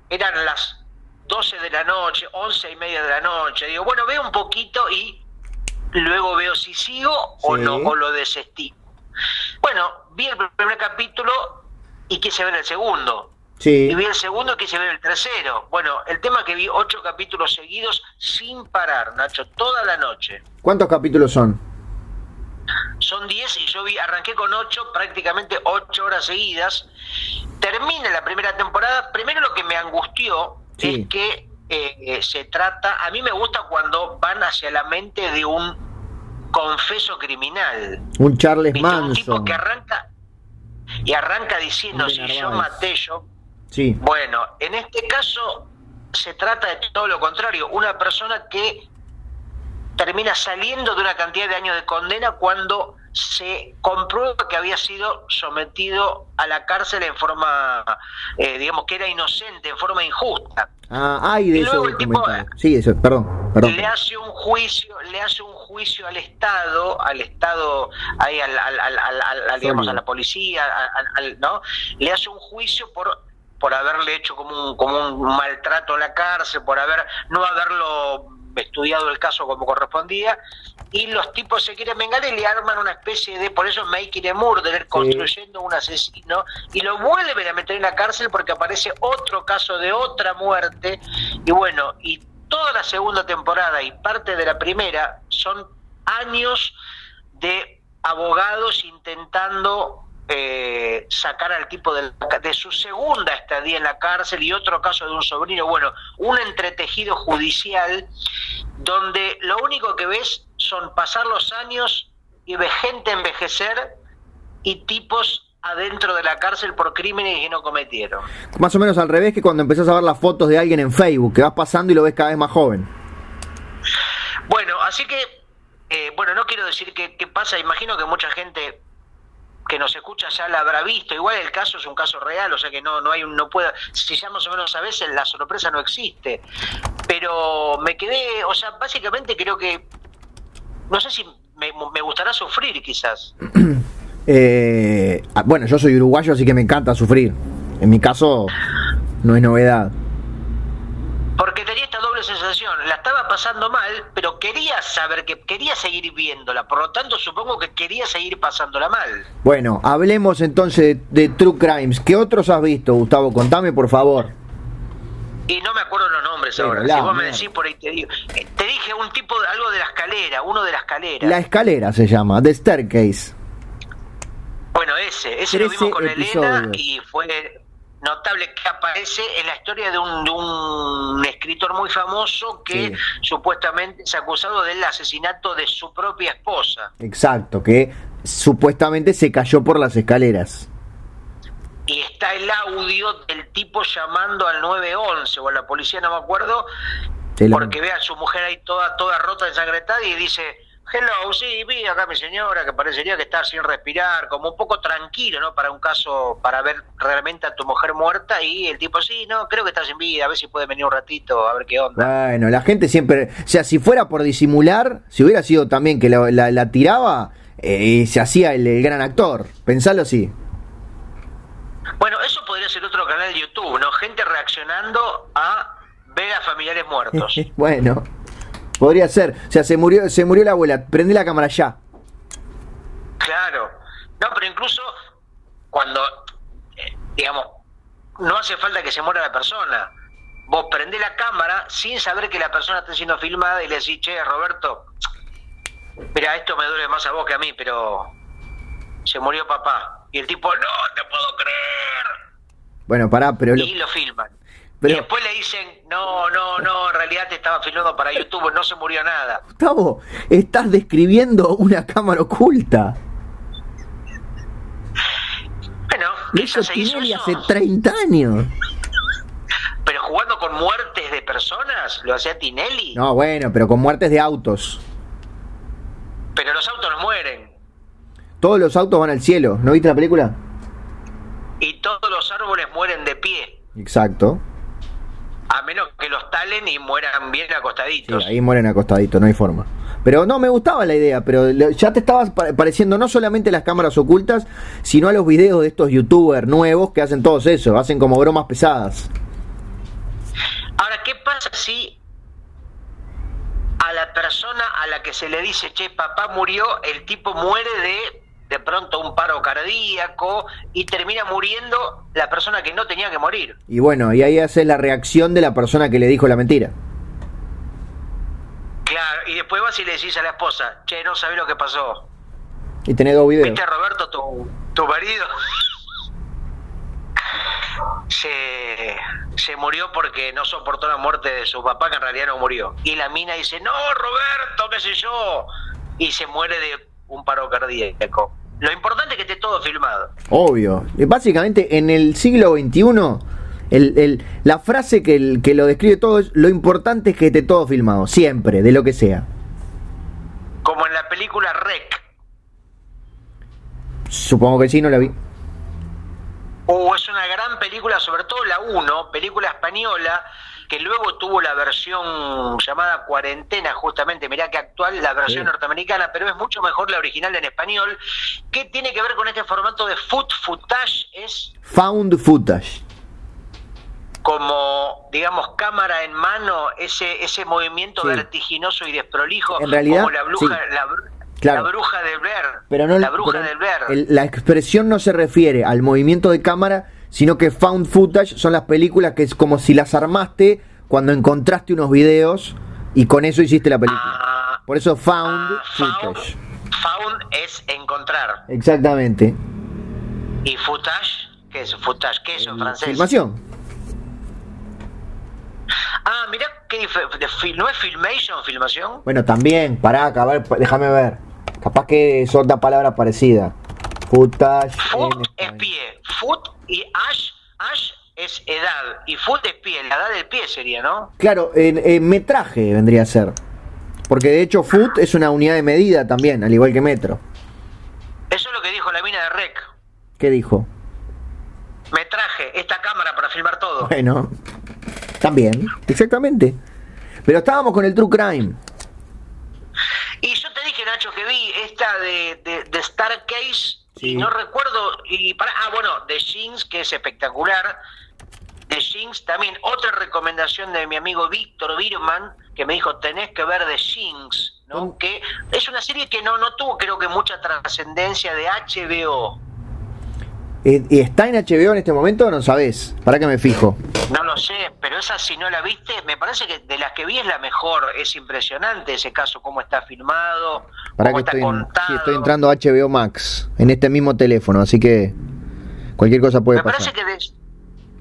eran las 12 de la noche, 11 y media de la noche. Digo, bueno, veo un poquito y luego veo si sigo o no, o lo desestimo. Bueno, vi el primer capítulo y quise ver el segundo. Sí. Y vi el segundo y quise ver el tercero. Bueno, el tema es que vi ocho capítulos seguidos sin parar, Nacho, toda la noche. ¿Cuántos capítulos son? Son 10 y yo vi, arranqué con 8, prácticamente 8 horas seguidas. Termina la primera temporada. Primero lo que me angustió es que eh, se trata, a mí me gusta cuando van hacia la mente de un confeso criminal. Un Charles Manson. Un tipo que arranca y arranca diciendo, si yo maté yo... Sí. Bueno, en este caso se trata de todo lo contrario, una persona que termina saliendo de una cantidad de años de condena cuando se comprueba que había sido sometido a la cárcel en forma, eh, digamos, que era inocente, en forma injusta. Ah, ay, de y luego el tipo, sí, eso, perdón, perdón. Le hace un juicio, le hace un juicio al Estado, al Estado, ahí al, al, al, digamos, a la policía, ¿no? Le hace un juicio por por haberle hecho como un, como un maltrato a la cárcel, por haber no haberlo estudiado el caso como correspondía, y los tipos se quieren vengar y le arman una especie de, por eso Making a Murderer, construyendo un asesino, y lo vuelven a meter en la cárcel porque aparece otro caso de otra muerte, y bueno, y toda la segunda temporada y parte de la primera son años de abogados intentando eh, sacar al tipo de, de, su segunda estadía en la cárcel y otro caso de un sobrino, bueno, un entretejido judicial donde lo único que ves son pasar los años y ves gente envejecer y tipos adentro de la cárcel por crímenes que no cometieron. Más o menos al revés que cuando empezás a ver las fotos de alguien en Facebook, que vas pasando y lo ves cada vez más joven. Bueno, así que, eh, bueno, no quiero decir qué pasa, imagino que mucha gente que nos escucha ya la habrá visto. Igual el caso es un caso real, o sea que no, no hay un, no pueda, si ya más o menos a veces la sorpresa no existe. Pero me quedé, o sea, básicamente creo que, no sé si me, gustará sufrir quizás. [CLEARS THROAT] eh, ah, bueno, yo soy uruguayo, así que me encanta sufrir. En mi caso, no es novedad porque tenía esta doble sensación, la estaba pasando mal, pero quería saber que quería seguir viéndola, por lo tanto supongo que quería seguir pasándola mal. Bueno, hablemos entonces de, True Crimes. ¿Qué otros has visto, Gustavo? Contame, por favor. Y no me acuerdo los nombres ahora. si vos me decís por ahí te digo. Eh, te dije un tipo de algo de la escalera, uno de la escalera. La escalera se llama, The Staircase. Bueno, ese, ese lo vimos con Elena y fue notable que aparece en la historia de un, escritor muy famoso que supuestamente es acusado del asesinato de su propia esposa. Exacto, que supuestamente se cayó por las escaleras. Y está el audio del tipo llamando al 911 o a la policía, no me acuerdo, porque ve a su mujer ahí toda, toda rota, ensangrentada y dice, hello, sí, vi acá mi señora que parecería que está sin respirar, como un poco tranquilo, ¿no? Para un caso, para ver realmente a tu mujer muerta y el tipo, sí, no, creo que está sin vida, a ver si puede venir un ratito, a ver qué onda. Bueno, la gente siempre, o sea, si fuera por disimular, si hubiera sido también que la, la- la tiraba, eh, se hacía el, el gran actor, pensalo así. Bueno, eso podría ser otro canal de YouTube, ¿no? Gente reaccionando a ver a familiares muertos. [LAUGHS] bueno, podría ser, o sea, se murió, se murió la abuela, prende la cámara ya. Claro. No, pero incluso cuando, eh, digamos, no hace falta que se muera la persona. Vos prendés la cámara sin saber que la persona está siendo filmada y le decís, che, Roberto, mira, esto me duele más a vos que a mí, pero se murió papá. Y el tipo, no te puedo creer. Bueno, pará, pero lo- Y lo filman. Pero- Y después le dicen, no, no, no, en realidad te estaba filmando para YouTube, no se murió nada. Gustavo, estás describiendo una cámara oculta. Bueno, quizás se hizo Tinelli eso. hace 30 años. Pero jugando con muertes de personas, lo hacía Tinelli. No, bueno, pero con muertes de autos. Pero los autos no mueren. Todos los autos van al cielo. ¿No viste la película? Y todos los árboles mueren de pie. Exacto. Menos que los talen y mueran bien Sí, acostaditos. ahí mueren acostaditos, no hay forma. Pero no, me gustaba la idea, pero ya te estabas pa- pareciendo no solamente las cámaras ocultas, sino a los videos de estos youtubers nuevos que hacen todos eso, hacen como bromas pesadas. Ahora, ¿qué pasa si a la persona a la que se le dice, che, papá murió, el tipo muere de de pronto un paro cardíaco y termina muriendo la persona que no tenía que morir? Y bueno, y ahí hace la reacción de la persona que le dijo la mentira. Claro, y después vas y le decís a la esposa, che, no sabés lo que pasó. Y tenés dos videos. ¿Viste a Roberto, tu, tu marido? se, se murió porque no soportó la muerte de su papá, que en realidad no murió. Y la mina dice, no, Roberto, qué sé yo. Y se muere de un paro cardíaco. Lo importante es que esté todo filmado. Obvio. Básicamente, en el siglo XXI, el, el- la frase que, el- que lo describe todo es: lo importante es que esté todo filmado, siempre, de lo que sea. Como en la película Rec. Supongo que sí, no la vi. Uh, es una gran película, sobre todo la 1, película española, que luego tuvo la versión llamada Cuarentena, justamente, mirá que actual, la versión Sí. norteamericana, pero es mucho mejor la original en español. ¿Qué tiene que ver con este formato de foot footage? Es Found footage. como, digamos, cámara en mano, ese ese movimiento Sí. vertiginoso y desprolijo, En realidad, como la bruja, sí. la, br- Claro. la bruja del Blair. Pero no la bruja pero del Blair. el- la expresión no se refiere al movimiento de cámara, sino que found footage son las películas que es como si las armaste cuando encontraste unos videos y con eso hiciste la película. Ah, Por eso found ah, footage. found es encontrar. Exactamente. ¿Y footage? ¿Qué es footage? ¿Qué es en francés? Filmación. Ah, mirá que ¿no es filmation, filmación? Bueno, también, pará, a ver, pa- déjame ver. Capaz que es otra palabra parecida. Footage. en Foot es pie, foot y ash, ash es edad y foot es pie, la edad del pie sería, ¿no? Claro, en, en metraje vendría a ser. Porque de hecho, foot es una unidad de medida también, al igual que metro. Eso es lo que dijo la mina de Rec. ¿Qué dijo? Me traje esta cámara para filmar todo. Bueno, también, exactamente. Pero estábamos con el True Crime. Y yo te dije, Nacho, que vi esta de, de, de Star Case Sí. y no recuerdo. Y para, ah, bueno, de Jinx, que es espectacular. De Jinx también. Otra recomendación de mi amigo Víctor Birman, que me dijo: tenés que ver de Jinx, ¿no? Que es una serie que no, no tuvo, creo que, mucha trascendencia de HBO. Eh, ¿Y está en HBO en este momento o no sabés? ¿Para que me fijo? No lo sé, pero esa si no la viste, me parece que de las que vi es la mejor. Es impresionante ese caso, cómo está filmado, Para cómo que está estoy, contado. sí, estoy entrando a HBO Max en este mismo teléfono, así que cualquier cosa puede Me pasar. parece que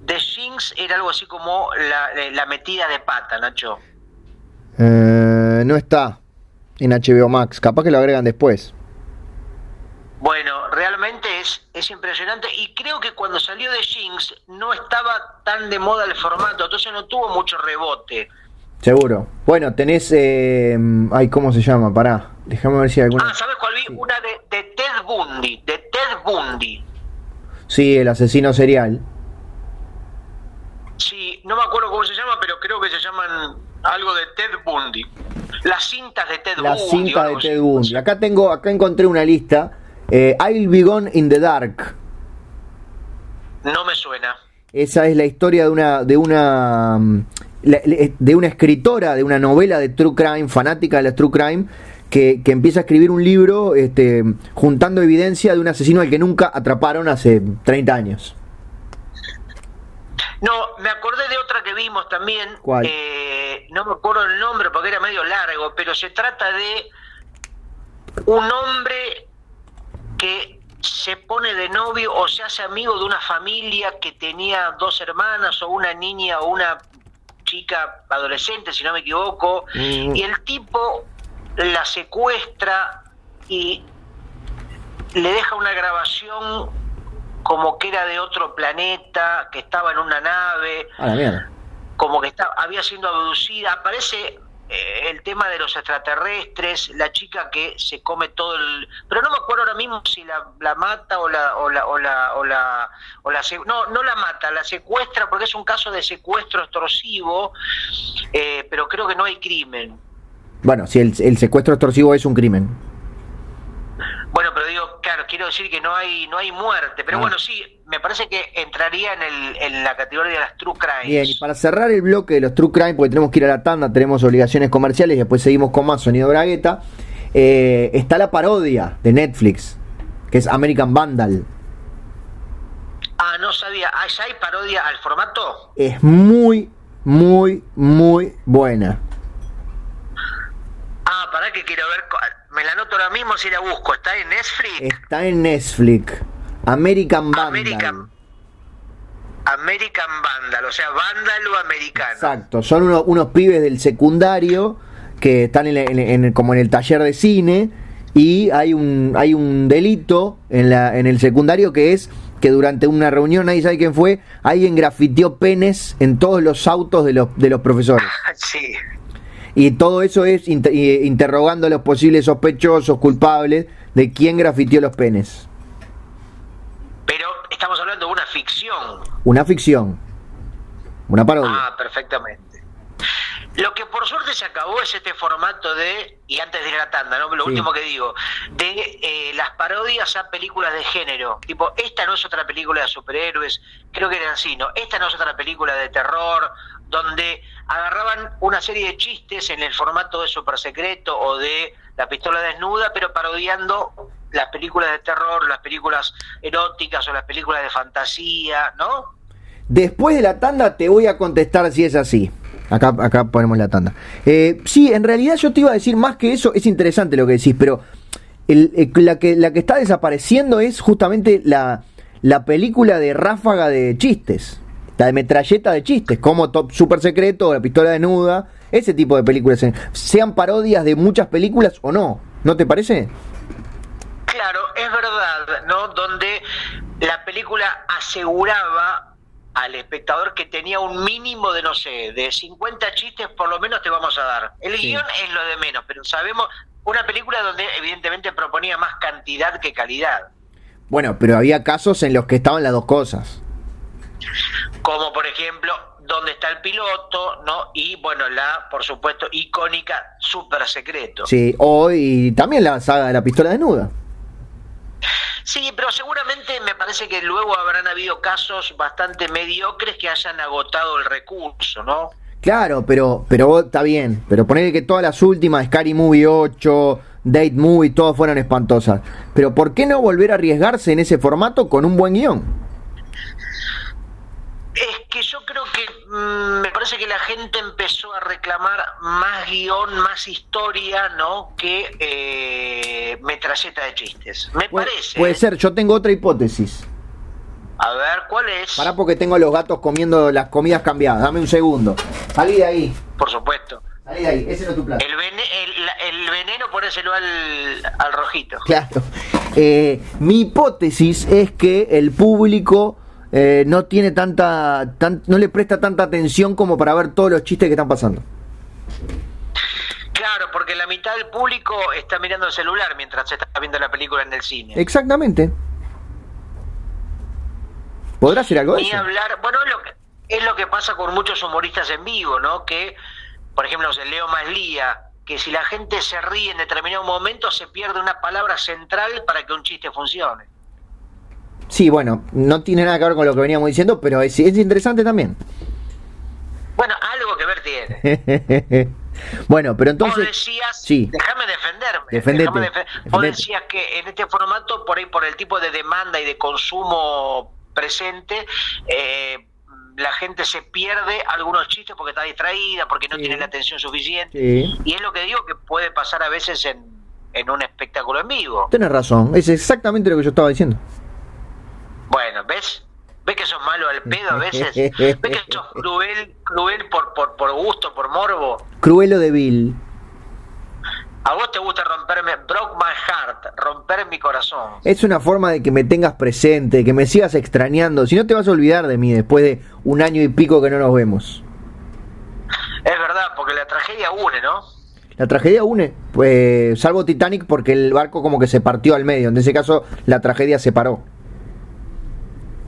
de, de Jinx era algo así como la, la metida de pata, Nacho. Eh, no está en HBO Max, capaz que lo agregan después. Bueno, realmente es, es impresionante y creo que cuando salió de Jinx no estaba tan de moda el formato, entonces no tuvo mucho rebote. Seguro. Bueno, tenés. Eh, ay, ¿cómo se llama? Pará. Déjame ver si hay alguna. Ah, ¿sabes cuál vi? Una de, de Ted Bundy. De Ted Bundy. Sí, el asesino serial. Sí, no me acuerdo cómo se llama, pero creo que se llaman algo de Ted Bundy. Las cintas de Ted Las Bundy. cintas o de Ted. Bundy. Acá tengo, acá encontré una lista. Eh, I'll Be Gone in the Dark. No me suena. Esa es la historia de una, de una, mm, le- de una escritora de una novela de true crime, fanática de la true crime, que, que empieza a escribir un libro, este, juntando evidencia de un asesino al que nunca atraparon hace 30 años. No, me acordé de otra que vimos también. ¿Cuál? eh, no me acuerdo el nombre porque era medio largo, pero se trata de un hombre que se pone de novio o se hace amigo de una familia que tenía dos hermanas o una niña o una chica adolescente, si no me equivoco, Mm. y el tipo la secuestra y le deja una grabación como que era de otro planeta, que estaba en una nave, A la mierda. como que estaba, había sido abducida. Aparece eh, el tema de los extraterrestres, la chica que se come todo el... Pero no me acuerdo ahora mismo si la, mata o la... O la, o la, o la, no, no la mata, la secuestra porque es un caso de secuestro extorsivo, eh, pero creo que no hay crimen. Bueno, si el, el secuestro extorsivo es un crimen. Bueno, pero digo, claro, quiero decir que no hay no hay muerte, pero Ah. bueno, sí, me parece que entraría en, el, en la categoría de las true crimes. Bien, y para cerrar el bloque de los True Crime, porque tenemos que ir a la tanda, tenemos obligaciones comerciales y después seguimos con más Sonido Bragueta, eh, está la parodia de Netflix, que es American Vandal. Ah, no sabía. Ah, ¿ya hay parodia al formato? Es muy, muy, muy buena. Ah, para que quiero ver. Me la anoto ahora mismo si la busco. ¿Está en Netflix? Está en Netflix. American Vandal. American. American Vandal, o sea, vándalo americano. Exacto, son unos, unos pibes del secundario que están en, en- en- como en el taller de cine y hay un, hay un delito en, la, en el secundario que es que durante una reunión, nadie sabe quién fue, alguien grafiteó penes en todos los autos de los, de los profesores. [LAUGHS] Sí. Y todo eso es inter- eh, interrogando a los posibles sospechosos, culpables de quién grafiteó los penes. Pero estamos hablando de una ficción. Una ficción, una parodia. Ah, perfectamente. Lo que por suerte se acabó es este formato de, y antes de ir a la tanda, ¿no? Lo Sí. último que digo, de eh, las parodias a películas de género. Tipo, esta no es otra película de superhéroes, creo que eran así, ¿no? Esta no es otra película de terror, donde agarraban una serie de chistes en el formato de super secreto o de la pistola desnuda, pero parodiando las películas de terror, las películas eróticas o las películas de fantasía, ¿no? Después de la tanda te voy a contestar si es así. Acá, acá ponemos la tanda. Eh, sí, en realidad yo te iba a decir más que eso, es interesante lo que decís, pero el- el- la, que, la que está desapareciendo es justamente la, la película de ráfaga de chistes, la de metralleta de chistes, como Top Super Secreto, La Pistola Desnuda, ese tipo de películas, sean parodias de muchas películas o no, ¿no te parece? Claro, es verdad, ¿no? Donde la película aseguraba al espectador que tenía un mínimo de, no sé, de 50 chistes por lo menos te vamos a dar. El Sí. guion es lo de menos, pero sabemos, una película donde evidentemente proponía más cantidad que calidad. Bueno, pero había casos en los que estaban las dos cosas. Como por ejemplo, ¿Dónde está el piloto? ¿No? Y bueno, la, por supuesto, icónica Super Secreto. Sí, o y también la saga de La Pistola Desnuda. Sí, pero seguramente me parece que luego habrán habido casos bastante mediocres que hayan agotado el recurso, ¿no? Claro, pero pero está bien, pero ponerle que todas las últimas, Scary Movie 8, Date Movie, todas fueron espantosas. Pero ¿por qué no volver a arriesgarse en ese formato con un buen guion? Que yo creo que mm, me parece que la gente empezó a reclamar más guion, más historia, ¿no? Que eh, metralleta de chistes. Me parece. puede ¿eh? ser, yo tengo otra hipótesis. A ver, ¿cuál es? Pará porque tengo a los gatos comiendo las comidas cambiadas. Dame un segundo. Salí de ahí. Por supuesto. Salí de ahí. Ese no es tu plato. El, vene- el, la- el veneno ponéselo al, al rojito. Claro. Eh, mi hipótesis es que el público eh, no tiene tanta, tan- no le presta tanta atención como para ver todos los chistes que están pasando. Claro, porque la mitad del público está mirando el celular mientras se está viendo la película en el cine. Exactamente. ¿Podrá ser algo de eso? hablar, bueno, es lo, que, es lo que pasa con muchos humoristas en vivo, ¿no? Que, por ejemplo, sé, Leo Maslía, que si la gente se ríe en determinado momento se pierde una palabra central para que un chiste funcione. Sí, bueno, no tiene nada que ver con lo que veníamos diciendo, pero es, es interesante también. Bueno, algo que ver tiene. [LAUGHS] bueno, pero Vos entonces... decías, sí. déjame defenderme. Defendete, déjame defe- Vos defendete. decías que en este formato, por ahí por el tipo de demanda y de consumo presente, eh, la gente se pierde algunos chistes porque está distraída, porque no Sí. tiene la atención suficiente. Sí. Y es lo que digo que puede pasar a veces en, en un espectáculo en vivo. Tenés razón, es exactamente lo que yo estaba diciendo. Bueno, ¿ves? ¿Ves que sos malo al pedo a veces? ¿Ves que sos [LAUGHS] cruel, cruel por, por, por gusto, por morbo? Cruelo de Bill. A vos te gusta romperme, broke my heart, romper mi corazón. Es una forma de que me tengas presente, que me sigas extrañando. Si no te vas a olvidar de mí después de un año y pico que no nos vemos. Es verdad, porque la tragedia une, ¿no? La tragedia une, pues, salvo Titanic porque el barco como que se partió al medio. En ese caso, la tragedia se paró.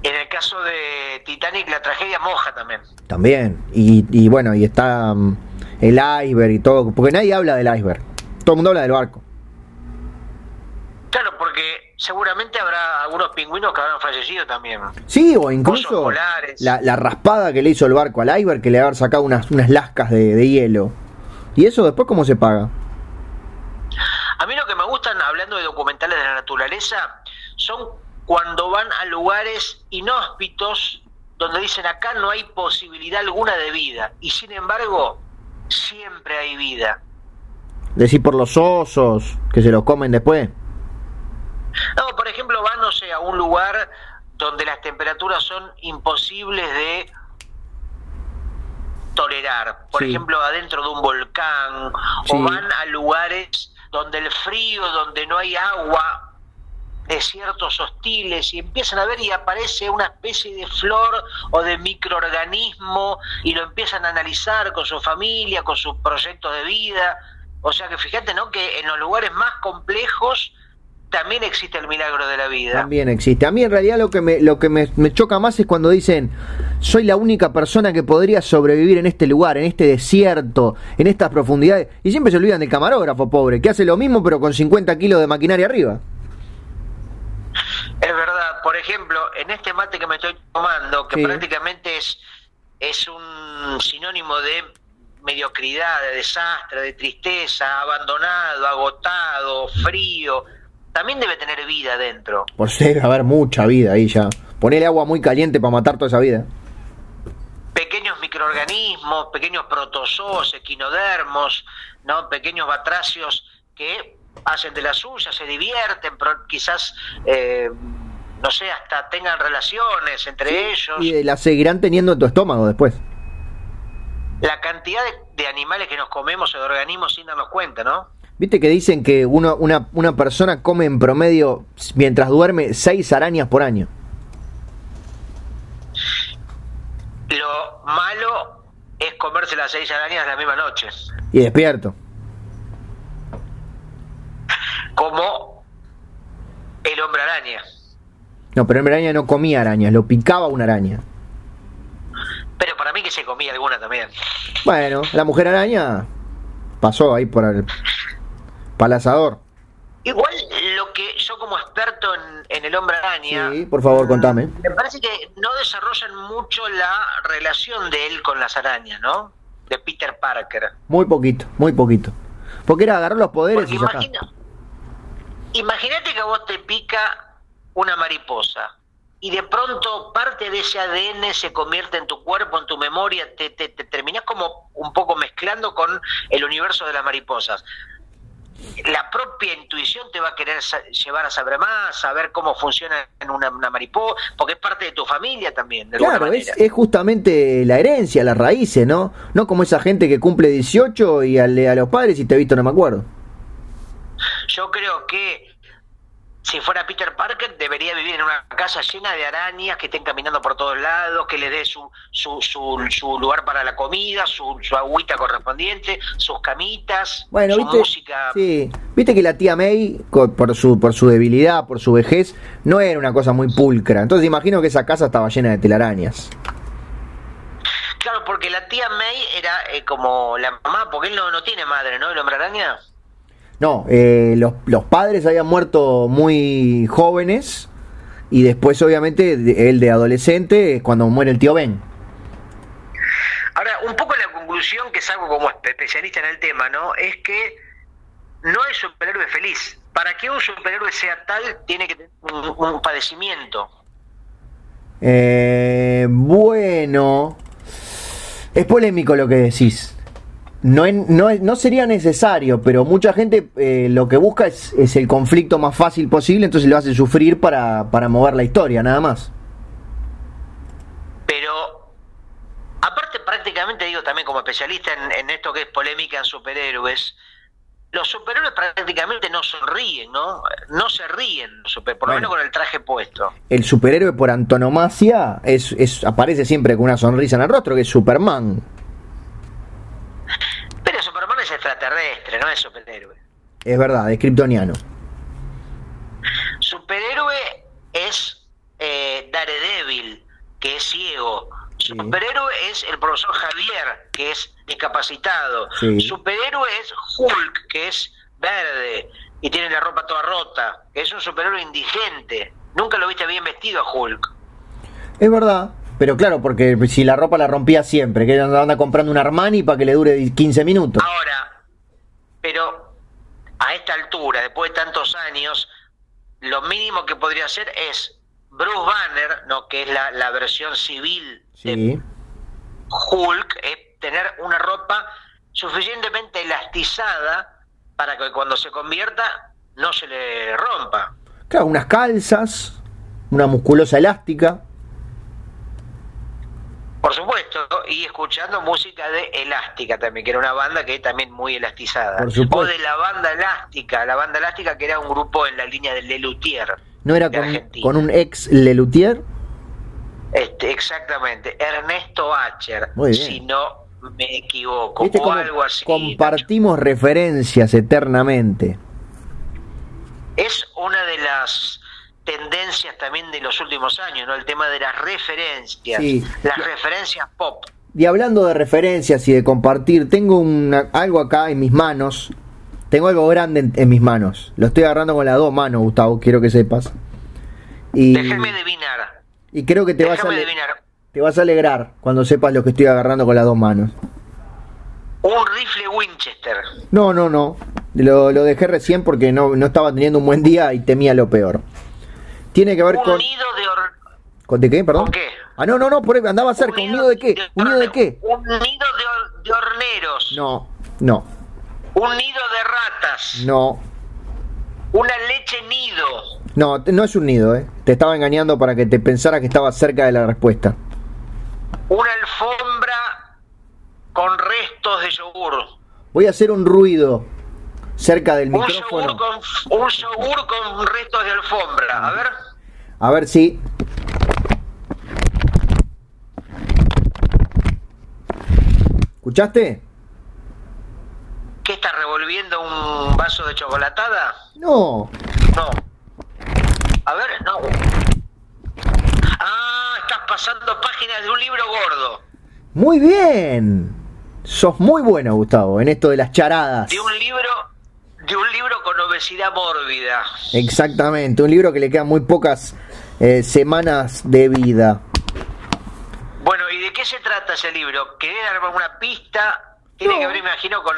En el caso de Titanic, la tragedia moja también. También. Y, y bueno, y está mm, el iceberg y todo. Porque nadie habla del iceberg. Todo el mundo habla del barco. Claro, porque seguramente habrá algunos pingüinos que habrán fallecido también. Sí, o incluso la, la raspada que le hizo el barco al iceberg, que le haber sacado unas, unas lascas de, de hielo. ¿Y eso después cómo se paga? A mí lo que me gustan, hablando de documentales de la naturaleza, son cuando van a lugares inhóspitos donde dicen acá no hay posibilidad alguna de vida y sin embargo siempre hay vida. Decir por los osos, que se los comen después. No, por ejemplo, van, no sé, a un lugar donde las temperaturas son imposibles de tolerar. Por Sí. ejemplo, adentro de un volcán, Sí. o van a lugares donde el frío, donde no hay agua, desiertos hostiles, y empiezan a ver y aparece una especie de flor o de microorganismo y lo empiezan a analizar con su familia, con sus proyectos de vida. O sea que fíjate, ¿no? Que en los lugares más complejos también existe el milagro de la vida. También existe. A mí en realidad lo que me, lo que me, me choca más es cuando dicen soy la única persona que podría sobrevivir en este lugar, en este desierto, en estas profundidades. Y siempre se olvidan del camarógrafo, pobre, que hace lo mismo pero con 50 kilos de maquinaria arriba. Es verdad, por ejemplo, en este mate que me estoy tomando, que Sí. prácticamente es, es un sinónimo de mediocridad, de desastre, de tristeza, abandonado, agotado, frío, también debe tener vida dentro. Por ser haber mucha vida ahí ya. Ponele agua muy caliente para matar toda esa vida. Pequeños microorganismos, pequeños protozoos, equinodermos, ¿no? pequeños batracios que hacen de la suya, se divierten, pero quizás, eh, no sé, hasta tengan relaciones entre ellos. Y eh, la seguirán teniendo en tu estómago después. la cantidad de, de animales que nos comemos o de organismos sin darnos cuenta, ¿no? Viste que dicen que uno, una, una persona come en promedio, mientras duerme, seis arañas por año. Lo malo es comerse las seis arañas la misma noche, Y despierto. Como el hombre araña. No, pero en araña no comía arañas, lo picaba una araña. Pero para mí que se comía alguna también. Bueno, la mujer araña pasó ahí por el palazador. Igual lo que yo como experto en, en el hombre araña, Sí, por favor, contame. me parece que no desarrollan mucho la relación de él con las arañas, ¿no? De Peter Parker. Muy poquito, muy poquito. Porque era agarrar los poderes Porque y ya está. Imagínate que a vos te pica una mariposa y de pronto parte de ese ADN se convierte en tu cuerpo, en tu memoria, te, te, te terminás como un poco mezclando con el universo de las mariposas. La propia intuición te va a querer llevar a saber más, saber cómo funciona en una, una mariposa, porque es parte de tu familia también, de Claro, es, manera. es justamente la herencia, las raíces, ¿no? No como esa gente que cumple 18 y a, a los padres y te visto no me acuerdo. Yo creo que si fuera Peter Parker, debería vivir en una casa llena de arañas que estén caminando por todos lados, que le dé su, su, su, lugar para la comida, su, su, agüita correspondiente, sus camitas, bueno, su música. Sí, viste que la tía May, por su, por su debilidad, por su vejez, no era una cosa muy pulcra. Entonces imagino que esa casa estaba llena de telarañas. Claro, porque la tía May era eh, como la mamá, porque él no, no tiene madre, ¿no? El hombre araña. No, eh, los, los, padres habían muerto muy jóvenes y después obviamente él de adolescente es cuando muere el tío Ben. Ahora, un poco la conclusión que saco como especialista en el tema, ¿no? Es que no es superhéroe feliz. Para que un superhéroe sea tal, tiene que tener un, padecimiento. Eh, bueno, es polémico lo que decís no, no, no, sería necesario, pero mucha gente eh, lo que busca es, es, el conflicto más fácil posible, entonces lo hace sufrir para, para mover la historia, nada más. Pero, aparte prácticamente digo también como especialista en, esto que es polémica en superhéroes, los superhéroes prácticamente no sonríen, ¿no? No se ríen, por lo menos con el traje puesto. El superhéroe por antonomasia es, es, aparece siempre con una sonrisa en el rostro, que es Superman extraterrestre, no es superhéroe. Es verdad, es kryptoniano. Superhéroe es eh, Daredevil, que es ciego. Superhéroe es el profesor Javier, que es discapacitado. Superhéroe es Hulk, que es verde y tiene la ropa toda rota. Es un superhéroe indigente. Nunca lo viste bien vestido a Hulk. Es verdad, pero claro, porque si la ropa la rompía siempre, que anda comprando un Armani para que le dure 15 minutos. Ahora, pero a esta altura, después de tantos años, lo mínimo que podría hacer es Bruce Banner, ¿no? que es la, versión civil de Hulk, es tener una ropa suficientemente elastizada para que cuando se convierta no se le rompa. Claro, unas calzas, una musculosa elástica. Por supuesto, y escuchando música de Elástica también, que era una banda que es también muy elastizada. o de la banda Elástica, la banda Elástica que era un grupo en la línea del Lelutier. ¿No era con, un ex Lelutier? Este, exactamente, Ernesto Acher, si no me equivoco, o algo así. Compartimos referencias eternamente. Es una de las tendencias también de los últimos años, ¿no? El tema de las referencias, las referencias pop. Y hablando de referencias y de compartir, tengo una, algo acá en mis manos. Tengo algo grande en, mis manos. Lo estoy agarrando con las dos manos, Gustavo, quiero que sepas. Y, Déjeme adivinar. Y creo que te vas, a, te vas a alegrar cuando sepas lo que estoy agarrando con las dos manos. Un rifle Winchester. No, no, no. Lo, lo dejé recién porque no, no estaba teniendo un buen día y temía lo peor. Tiene que ver un con. nido de or... ¿Con de qué, perdón? ¿Con qué? Ah, no, no, no, por ahí andaba cerca. ¿Un, nido de qué? ¿Un nido de qué? Un nido de, de horneros. No, no. Un nido de ratas. No. Una leche nido. No, no es un nido, ¿eh? Te estaba engañando para que te pensara que estaba cerca de la respuesta. Una alfombra con restos de yogur. Voy a hacer un ruido cerca del un micrófono. Yogur con, un yogur con restos de alfombra. A ver. A ver si. ¿Escuchaste? ¿Qué está revolviendo un vaso de chocolatada? No. No. A ver, no. Ah, estás pasando páginas de un libro gordo. Muy bien. Sos muy bueno, Gustavo, en esto de las charadas. De un libro de un libro con obesidad mórbida. Exactamente, un libro que le quedan muy pocas eh, semanas de vida. Bueno, ¿y de qué se trata ese libro? ¿Querés dar una pista? Tiene que ver, imagino, con,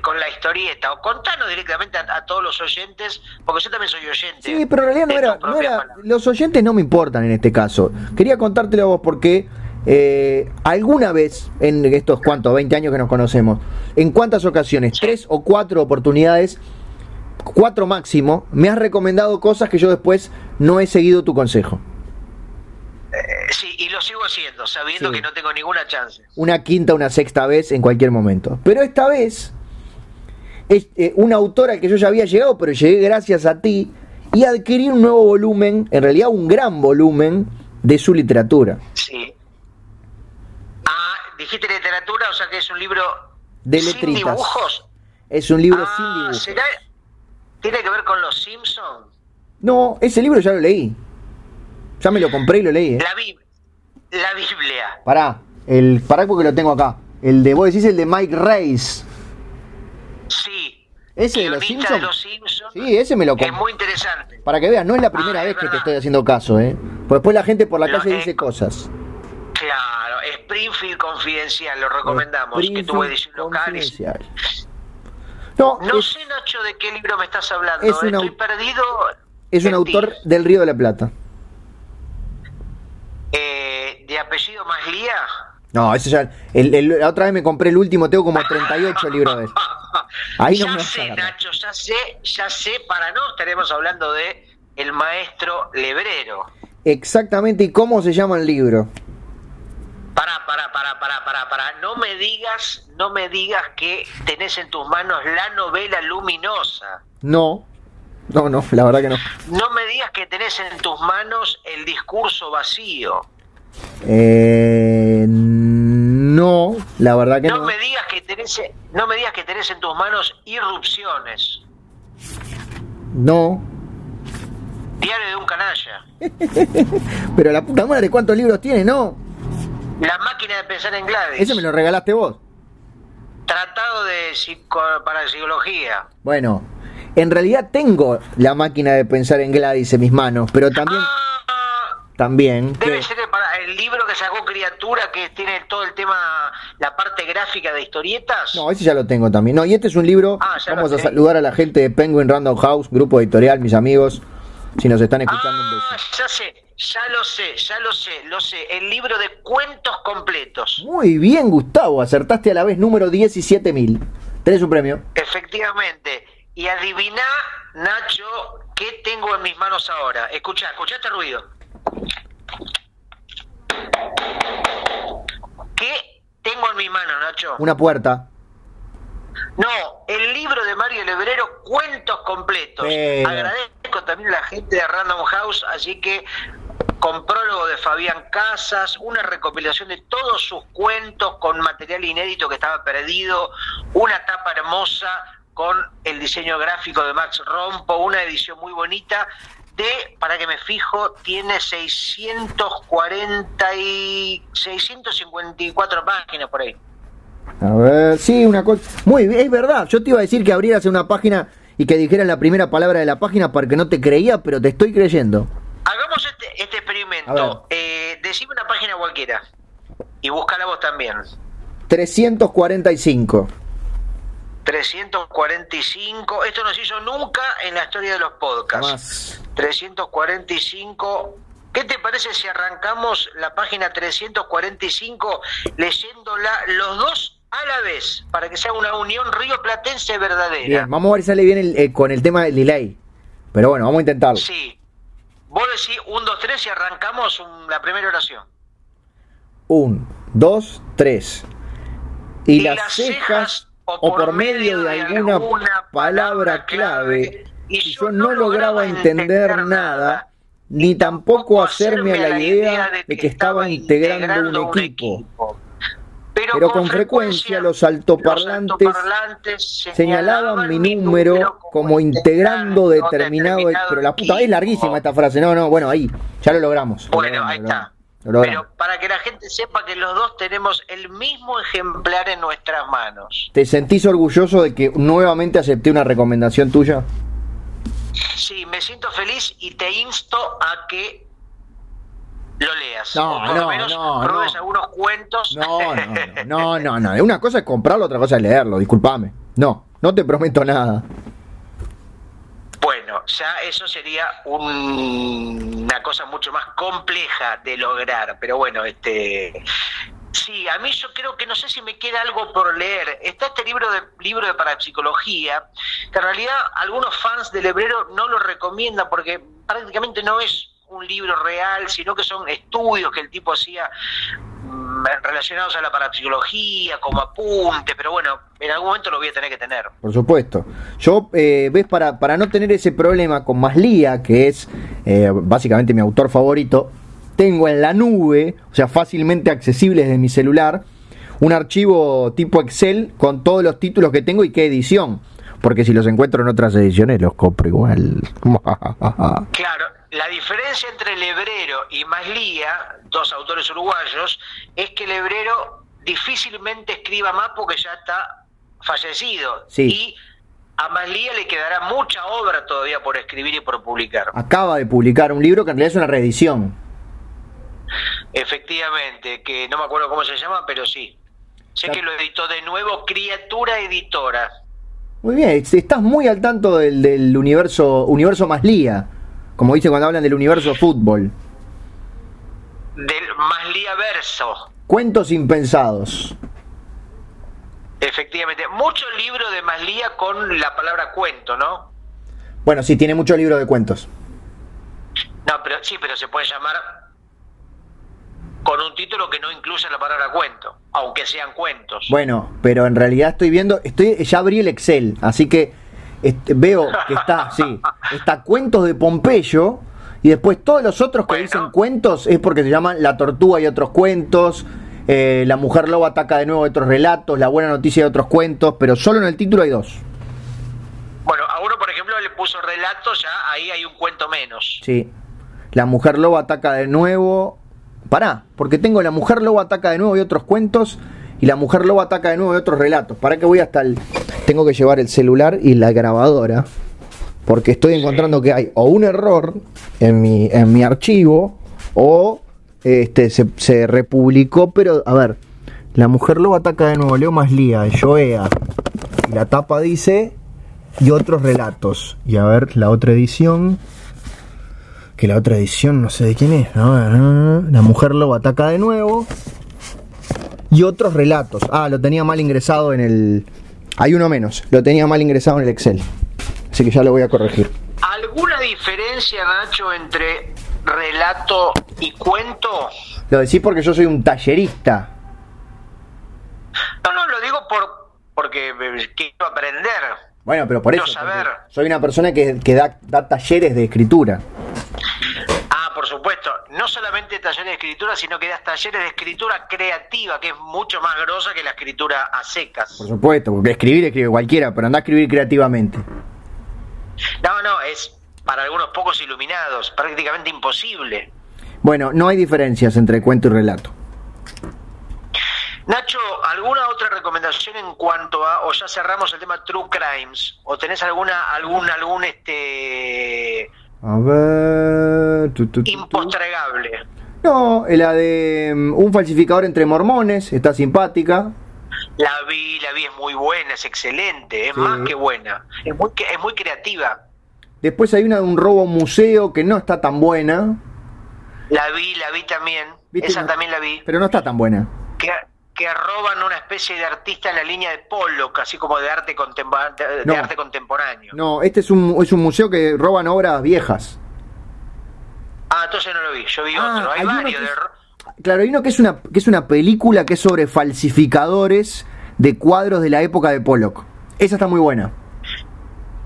con la historieta. O contanos directamente a, todos los oyentes, porque yo también soy oyente. Sí, pero en realidad no era, Los oyentes no me importan en este caso. Quería contártelo a vos porque eh, alguna vez, en estos cuantos, 20 años que nos conocemos, en cuántas ocasiones, tres o cuatro oportunidades, cuatro máximo, me has recomendado cosas que yo después no he seguido tu consejo. Eh, sí, y lo sigo haciendo, sabiendo que no tengo ninguna chance. Una quinta, una sexta vez en cualquier momento. Pero esta vez es eh, una autora al que yo ya había llegado, pero llegué gracias a ti. y adquirir un nuevo volumen, en realidad un gran volumen, de su literatura. Sí. Dijiste literatura, o sea que es un libro de sin letritas. dibujos. Es un libro Ah, sin dibujos. ¿será- ¿Tiene que ver con los Simpsons? No, ese libro ya lo leí. Ya me lo compré y lo leí. ¿eh? La, Bib- la Biblia. Pará, el, pará porque lo tengo acá. El de, vos decís el de Mike Reyes. Sí. ¿Ese de los Simpsons? de los Simpsons. Sí, ese me lo Es compré. muy interesante. Para que veas, no es la primera Ah, vez es que te estoy haciendo caso, ¿eh? Pues después la gente por la Lo- calle dice cosas. Claro, Springfield Confidencial, lo recomendamos, que tuvo edición local. No, No es, sé, Nacho, de qué libro me estás hablando. es un Estoy perdido. es un ti. autor del Río de la Plata. Eh, ¿De apellido Maslía? No, ese ya. el- el- la otra vez me compré el último, tengo como 38 [LAUGHS] libros de él. Ahí no ya sé. Nacho, ya sé, ya sé, para no estaremos hablando de el maestro Lebrero. Exactamente, ¿y cómo se llama el libro? Pará, pará, pará, pará, pará, pará. No me digas, no me digas que tenés en tus manos la novela luminosa. No, no, no, la verdad que no. No me digas que tenés en tus manos el discurso vacío. Eh, no, la verdad que No no. me digas que tenés, no me digas que tenés en tus manos irrupciones. No. Diario de un canalla. [LAUGHS] Pero la puta madre, ¿cuántos libros tiene? No. La máquina de pensar en Gladys. Ese me lo regalaste vos. Tratado de psico, parapsicología. Bueno, en realidad tengo la máquina de pensar en Gladys en mis manos, pero también, Ah, también, debe que- ser el, para- el libro que sacó Criatura que tiene todo el tema, la parte gráfica de historietas. no, ese ya lo tengo también. No, y este es un libro, Ah, vamos a saludar a la gente de Penguin Random House, grupo editorial, mis amigos, si nos están escuchando un Ah, beso. ya sé, ya lo sé, ya lo sé, lo sé. El libro de cuentos completos. Muy bien, Gustavo, acertaste a la vez número 17.000. Tenés un premio. Efectivamente. Y adivina, Nacho, qué tengo en mis manos ahora. Escucha, escucha este ruido. ¿Qué tengo en mis manos, Nacho? Una puerta. No, el libro de Mario Lebrero, Cuentos Completos. Agradezco también a la gente de Random House, así que con prólogo de Fabián Casas, una recopilación de todos sus cuentos con material inédito que estaba perdido, una tapa hermosa con el diseño gráfico de Max Rompo, una edición muy bonita de, para que me fijo, tiene 640 y 654 páginas por ahí. A ver, sí, una cosa. Muy bien, es verdad. Yo te iba a decir que abrieras una página y que dijeras la primera palabra de la página porque no te creía, pero te estoy creyendo. Hagamos este, este experimento. Eh, decime una página cualquiera. Y búscala vos también. 345. 345. Esto no se hizo nunca en la historia de los podcasts. Más. 345. ¿Qué te parece si arrancamos la página 345 leyéndola los dos a la vez? Para que sea una unión río platense verdadera. Bien, vamos a ver si sale bien el- eh, con el tema del delay. Pero bueno, vamos a intentarlo. Sí. Vos decís 1, 2, 3 y arrancamos un- la primera oración. Un, dos, tres. Y, las, cejas, o por medio de alguna palabra clave, y yo no lograba entender nada, ni tampoco hacerme a la idea de que estaba integrando un equipo. Pero con frecuencia los altoparlantes altoparlantes Señalaban mi número como integrando determinado. Pero la puta, es larguísima esta frase. No, no, bueno, ahí, ya lo logramos. Lo Bueno, logramos, ahí está. Pero para que la gente sepa que los dos tenemos el mismo ejemplar en nuestras manos. ¿Te sentís orgulloso de que nuevamente acepté una recomendación tuya? Sí, me siento feliz y te insto a que lo leas. No, por no, lo menos no, algunos cuentos. No, no, [LAUGHS] no, no, no. Una cosa es comprarlo, otra cosa es leerlo, discúlpame. No, no te prometo nada. Bueno, ya eso sería un- una cosa mucho más compleja de lograr, pero bueno, este sí, a mí yo creo que no sé si me queda algo por leer. Está este libro de libro de parapsicología, que en realidad algunos fans del hebrero no lo recomiendan porque prácticamente no es un libro real, sino que son estudios que el tipo hacía mm, relacionados a la parapsicología, como apunte, pero bueno, en algún momento lo voy a tener que tener. Por supuesto. Yo, eh, ves, para, para no tener ese problema con Maslía, que es eh, básicamente mi autor favorito, tengo en la nube, o sea, fácilmente accesible desde mi celular, un archivo tipo Excel con todos los títulos que tengo y qué edición. Porque si los encuentro en otras ediciones los compro igual. [LAUGHS] claro, la diferencia entre Lebrero y Maslía, dos autores uruguayos, es que Lebrero difícilmente escriba más porque ya está fallecido. Y a Maslía le quedará mucha obra todavía por escribir y por publicar. Acaba de publicar un libro que en realidad es una reedición. Efectivamente, que no me acuerdo cómo se llama, pero sí. Sé que lo editó de nuevo Criatura Editora. Muy bien, estás muy al tanto del, del universo universo Maslía, como dice cuando hablan del universo fútbol. Del Maslía verso. Cuentos impensados. Efectivamente, mucho libro de Maslía con la palabra cuento, ¿no? Bueno, sí, tiene mucho libro de cuentos. No, pero sí, pero se puede llamar con un título que no incluya la palabra cuento, aunque sean cuentos. Bueno, pero en realidad estoy viendo, estoy ya abrí el Excel, así que este, veo que está, sí, [LAUGHS] está cuentos de Pompeyo y después todos los otros que dicen cuentos es porque se llaman La Tortuga y otros cuentos, eh, La Mujer Loba ataca de nuevo otros relatos, La Buena Noticia de otros cuentos, pero solo en el título hay dos. Bueno, a uno por ejemplo le puso relatos, ya ahí hay un cuento menos. Sí. La Mujer Loba ataca de nuevo, Pará, porque tengo La Mujer Lobo ataca de nuevo y otros cuentos y La Mujer Lobo ataca de nuevo y otros relatos. ¿Para que voy hasta el... Tengo que llevar el celular y la grabadora porque estoy encontrando que hay o un error en mi, en mi archivo o este, se, se republicó, pero a ver, La Mujer Lobo ataca de nuevo, Leo Maslía, Joea. Y la tapa dice y otros relatos. Y a ver, la otra edición que la otra edición no sé de quién es. La mujer lobo ataca de nuevo. Y otros relatos. Ah, lo tenía mal ingresado en el... Hay uno menos. Lo tenía mal ingresado en el Excel. Así que ya lo voy a corregir. ¿Alguna diferencia, Nacho, entre relato y cuento? Lo decís porque yo soy un tallerista. No, no, lo digo por porque quiero aprender. Bueno, pero por eso. Soy una persona que, da, da talleres de escritura no solamente talleres de escritura, sino que das talleres de escritura creativa, que es mucho más grosa que la escritura a secas. Por supuesto, porque escribir escribe cualquiera, pero anda a escribir creativamente. No, no, es para algunos pocos iluminados, prácticamente imposible. Bueno, no hay diferencias entre cuento y relato. Nacho, ¿alguna otra recomendación en cuanto a, o ya cerramos el tema True Crimes, o tenés alguna, algún, algún este a ver. Impostregable. No, la de mm, un falsificador entre mormones, está simpática. La vi, la vi, es muy buena, es excelente, es más que buena. Es muy, es muy creativa. Después hay una de un robo museo que no está tan buena. La vi, la vi también. Esa también la vi. Pero no está tan buena que roban una especie de artista en la línea de Pollock, así como de arte, de, arte contemporáneo. No, este es un, es un museo que roban obras viejas. Ah, entonces no lo vi, yo vi ah, otro. Hay, varios. Claro, hay uno que es, una, que es una película que es sobre falsificadores de cuadros de la época de Pollock. Esa está muy buena.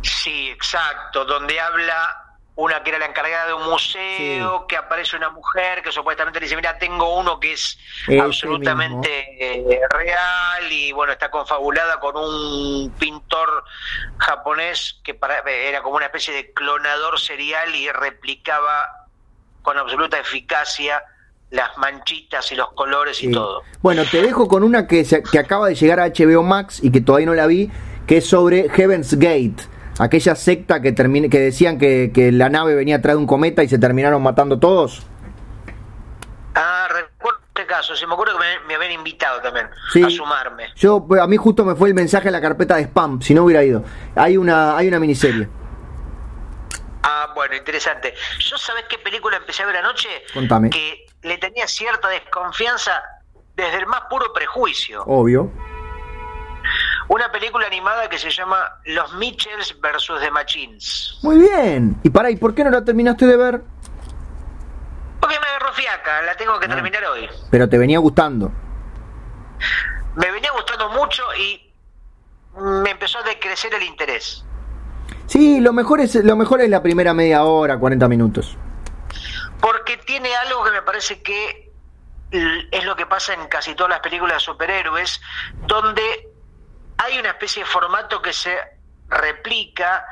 Sí, exacto, donde habla una que era la encargada de un museo, que aparece una mujer que supuestamente le dice, mira, tengo uno que es absolutamente eh, real y bueno, está confabulada con un pintor japonés que era como una especie de clonador serial y replicaba con absoluta eficacia las manchitas y los colores y todo. Bueno, te dejo con una que, que acaba de llegar a HBO Max y que todavía no la vi, que es sobre Heaven's Gate aquella secta que, termine, que decían que, la nave venía atrás de un cometa y se terminaron matando todos? Ah, recuerdo este caso, se me acuerdo que me, habían invitado también a sumarme. Yo, a mí justo me fue el mensaje en la carpeta de spam, si no hubiera ido. Hay una, hay una miniserie. Ah, bueno, interesante. ¿Yo sabes qué película empecé a ver anoche? Contame. Que le tenía cierta desconfianza desde el más puro prejuicio. Obvio una película animada que se llama Los Mitchells versus The Machines. Muy bien. Y para, ¿y por qué no la terminaste de ver? acá, la tengo que Ah. terminar hoy. Pero te venía gustando. Me venía gustando mucho y me empezó a decrecer el interés. Sí, lo mejor es lo mejor es la primera media hora, 40 minutos. Porque tiene algo que me parece que es lo que pasa en casi todas las películas de superhéroes, donde hay una especie de formato que se replica,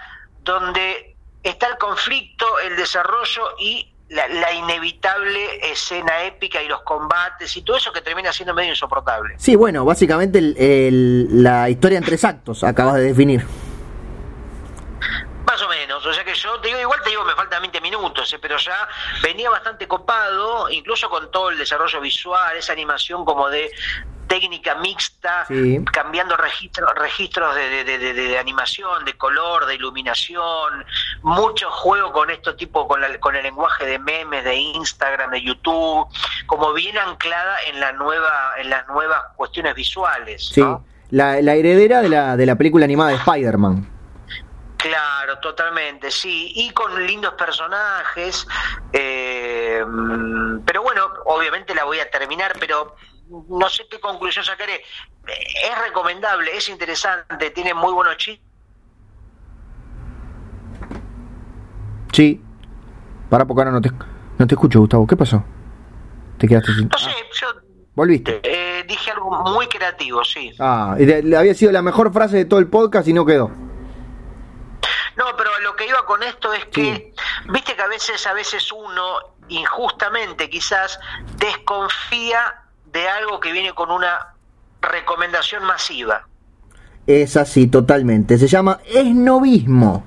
donde está el conflicto, el desarrollo y la, la inevitable escena épica y los combates y todo eso que termina siendo medio insoportable. Sí, bueno, básicamente el- el- la historia en tres actos acabas de definir. Más o menos, o sea que yo te digo, igual te digo, me faltan 20 minutos, eh, pero ya venía bastante copado, incluso con todo el desarrollo visual, esa animación como de técnica mixta, Sí. cambiando registro- registros de, de- de- animación, de color, de iluminación, mucho juego con esto tipo, con, la- con el lenguaje de memes, de Instagram, de YouTube, como bien anclada en la nueva, en las nuevas cuestiones visuales. Sí. ¿no? La, la heredera de la, de la película animada de Spider-Man. Claro, totalmente, sí, y con lindos personajes, eh, pero bueno, obviamente la voy a terminar, pero no sé qué conclusión sacaré. Es recomendable, es interesante, tiene muy buenos chistes. Sí. Para porque ahora no te, no te escucho, Gustavo. ¿Qué pasó? Te quedaste sin. No sé, Ah, yo volviste. eh, dije algo muy creativo, sí. Ah, y de- le había sido la mejor frase de todo el podcast y no quedó. No, pero lo que iba con esto es que, viste que a veces, a veces uno, injustamente quizás, desconfía de algo que viene con una recomendación masiva. Es así, totalmente. Se llama esnovismo.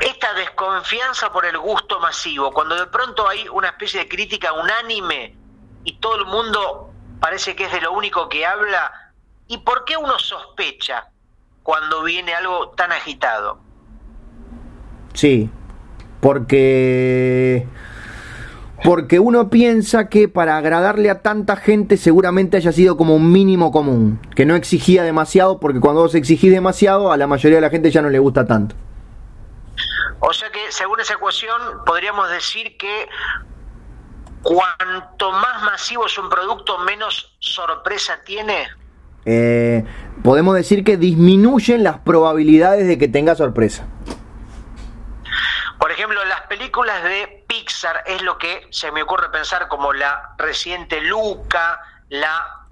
esta desconfianza por el gusto masivo, cuando de pronto hay una especie de crítica unánime y todo el mundo parece que es de lo único que habla, ¿y por qué uno sospecha cuando viene algo tan agitado? Sí. Porque. Porque uno piensa que para agradarle a tanta gente seguramente haya sido como un mínimo común. Que no exigía demasiado, porque cuando vos exigís demasiado, a la mayoría de la gente ya no le gusta tanto. O sea que, según esa ecuación, podríamos decir que cuanto más masivo es un producto, menos sorpresa tiene. Eh, podemos decir que disminuyen las probabilidades de que tenga sorpresa. Por ejemplo, las películas de Pixar es lo que se me ocurre pensar como la reciente Luca, la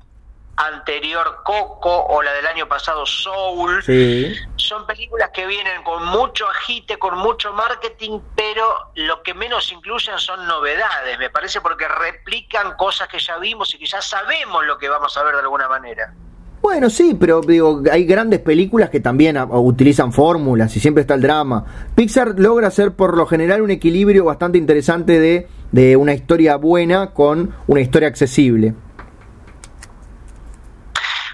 anterior Coco o la del año pasado Soul. Sí. Son películas que vienen con mucho agite, con mucho marketing, pero lo que menos incluyen son novedades, me parece, porque replican cosas que ya vimos y que ya sabemos lo que vamos a ver de alguna manera. Bueno, sí, pero digo, hay grandes películas que también a- utilizan fórmulas y siempre está el drama. Pixar logra hacer por lo general un equilibrio bastante interesante de, de una historia buena con una historia accesible.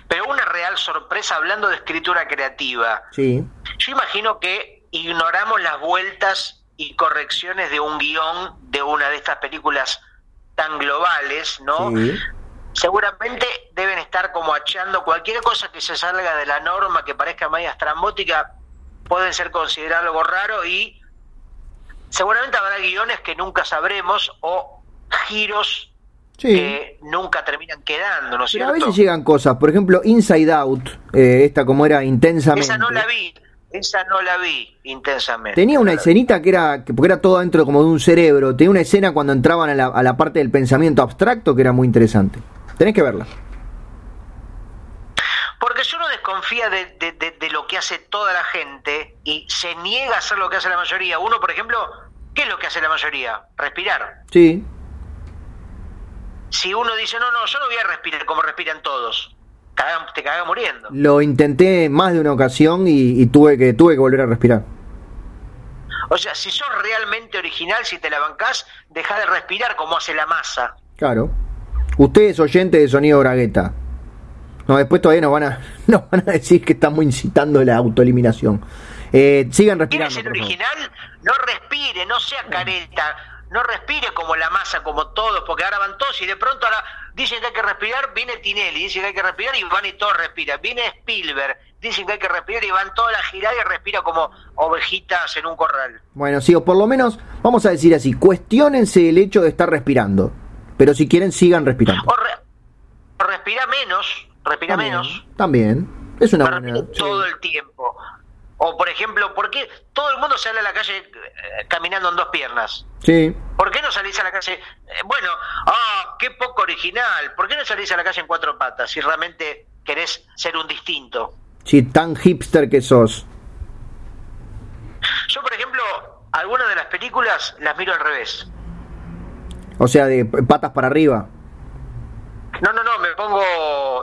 Pero una real sorpresa hablando de escritura creativa. Sí. Yo imagino que ignoramos las vueltas y correcciones de un guion de una de estas películas tan globales, ¿no? Sí. Seguramente deben estar como achando cualquier cosa que se salga de la norma, que parezca media estrambótica, pueden ser considerado algo raro y seguramente habrá guiones que nunca sabremos o giros Sí. que nunca terminan quedando, ¿no es a veces llegan cosas, por ejemplo, Inside Out, eh, esta como era intensamente. Esa no la vi, esa no la vi intensamente. Tenía una escenita que era, que- porque era todo dentro como de un cerebro, tenía una escena cuando entraban a la, a la parte del pensamiento abstracto que era muy interesante. Tenés que verla. Porque si uno desconfía de, de- de- de lo que hace toda la gente y se niega a hacer lo que hace la mayoría, uno, por ejemplo, ¿qué es lo que hace la mayoría? Respirar. Sí, Si uno dice, no, no, yo no voy a respirar como respiran todos, te caga muriendo. lo intenté más de una ocasión y, y tuve que tuve que volver a respirar. O sea, si sos realmente original, si te la bancás, deja de respirar como hace la masa. Claro. Usted es oyente de sonido bragueta. No, después todavía nos van a, [LAUGHS] nos van a decir que estamos incitando la autoeliminación. Eh, sigan ¿Quiere respirando. por favor. original? No respire, no sea careta, no respire como la masa, como todos, porque ahora van todos y de pronto ahora dicen que hay que respirar, viene Tinelli, dicen que hay que respirar y van y todos respiran. Viene Spielberg, dicen que hay que respirar y van toda la girada y respira como ovejitas en un corral. Bueno, sí, o por lo menos, vamos a decir así, cuestionense el hecho de estar respirando. Pero si quieren, sigan respirando. O re- respira menos, respira También, menos. También. Es una buena. sí. todo el tiempo. O por ejemplo, ¿por qué todo el mundo sale a la calle eh, caminando en dos piernas? Sí. ¿Por qué no salís a la calle? eh, bueno, ah, qué poco original. ¿Por qué no salís a la calle en cuatro patas si realmente querés ser un distinto? Sí, tan hipster que sos. Yo, por ejemplo, algunas de las películas las miro al revés. O sea, de patas para arriba. No, no, no, me pongo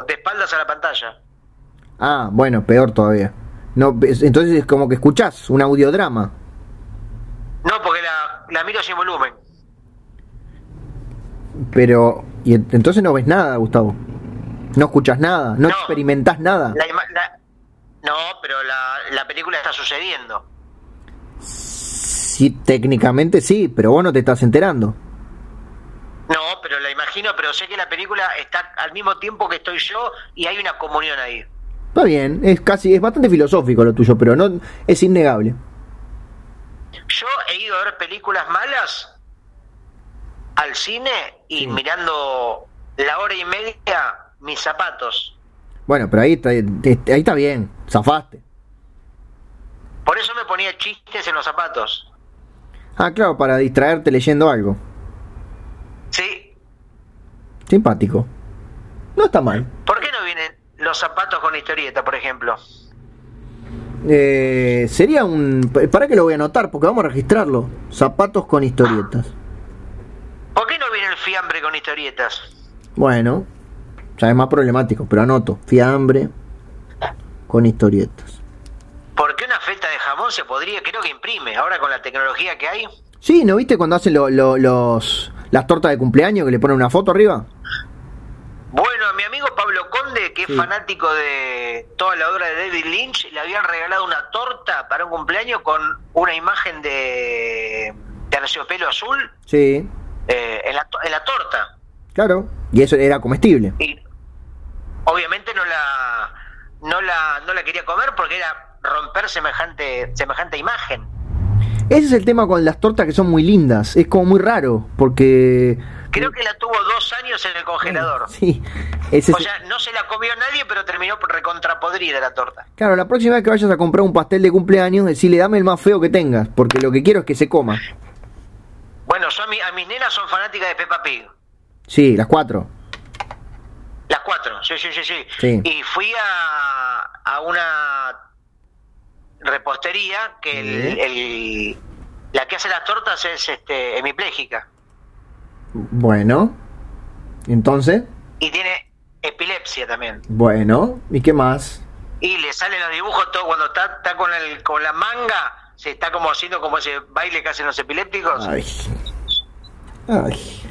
de espaldas a la pantalla. Ah, bueno, peor todavía. No, es- entonces es como que escuchás un audiodrama. No, porque la, la miro sin volumen. Pero. Y en- entonces no ves nada, Gustavo. No escuchas nada, no, No. experimentás nada. La- no, pero la, la película está sucediendo. Sí, técnicamente sí, pero vos no te estás enterando. No, pero la imagino, pero sé que la película está al mismo tiempo que estoy yo y hay una comunión ahí. Está bien, es casi, es bastante filosófico lo tuyo, pero no es innegable. Yo he ido a ver películas malas al cine y Sí. mirando la hora y media mis zapatos. Bueno, pero ahí está, ahí está bien, zafaste. Por eso me ponía chistes en los zapatos. Ah, claro, para distraerte leyendo algo. Simpático. No está mal. ¿Por qué no vienen los zapatos con historieta, por ejemplo? Eh, sería un... ¿Para que lo voy a anotar? Porque vamos a registrarlo. Zapatos con historietas. ¿Por qué no viene el fiambre con historietas? Bueno, ya es más problemático, pero anoto. Fiambre con historietas. ¿Por qué una feta de jamón se podría, creo que imprime, ahora con la tecnología que hay? Sí, ¿no viste cuando hacen lo- lo- los, las tortas de cumpleaños que le ponen una foto arriba? Bueno, a mi amigo Pablo Conde, que Sí. es fanático de toda la obra de David Lynch, le habían regalado una torta para un cumpleaños con una imagen de terciopelo azul Sí, eh, en, la, en la torta. claro. Y eso era comestible. Y obviamente no la, no la, no la quería comer porque era romper semejante, semejante imagen. Ese es el tema con las tortas que son muy lindas. Es como muy raro, porque... Creo que la tuvo dos años en el congelador. [LAUGHS] Sí, ese es- O sea, no se la comió nadie, pero terminó recontrapodrida la torta. Claro, la próxima vez que vayas a comprar un pastel de cumpleaños, decirle dame el más feo que tengas, porque lo que quiero es que se coma. Bueno, yo a, mi- a mis nenas son fanáticas de Peppa Pig. Sí, las cuatro. Las cuatro, sí, sí, sí, sí. Sí. Y fui a, a una repostería que el, el- la que hace las tortas es este hemipléjica Bueno, entonces, y tiene epilepsia también. bueno, ¿y qué más? Y le salen los dibujos todo cuando está, está con, el, con la manga, se está como haciendo como ese baile que hacen los epilépticos. Ay. Ay.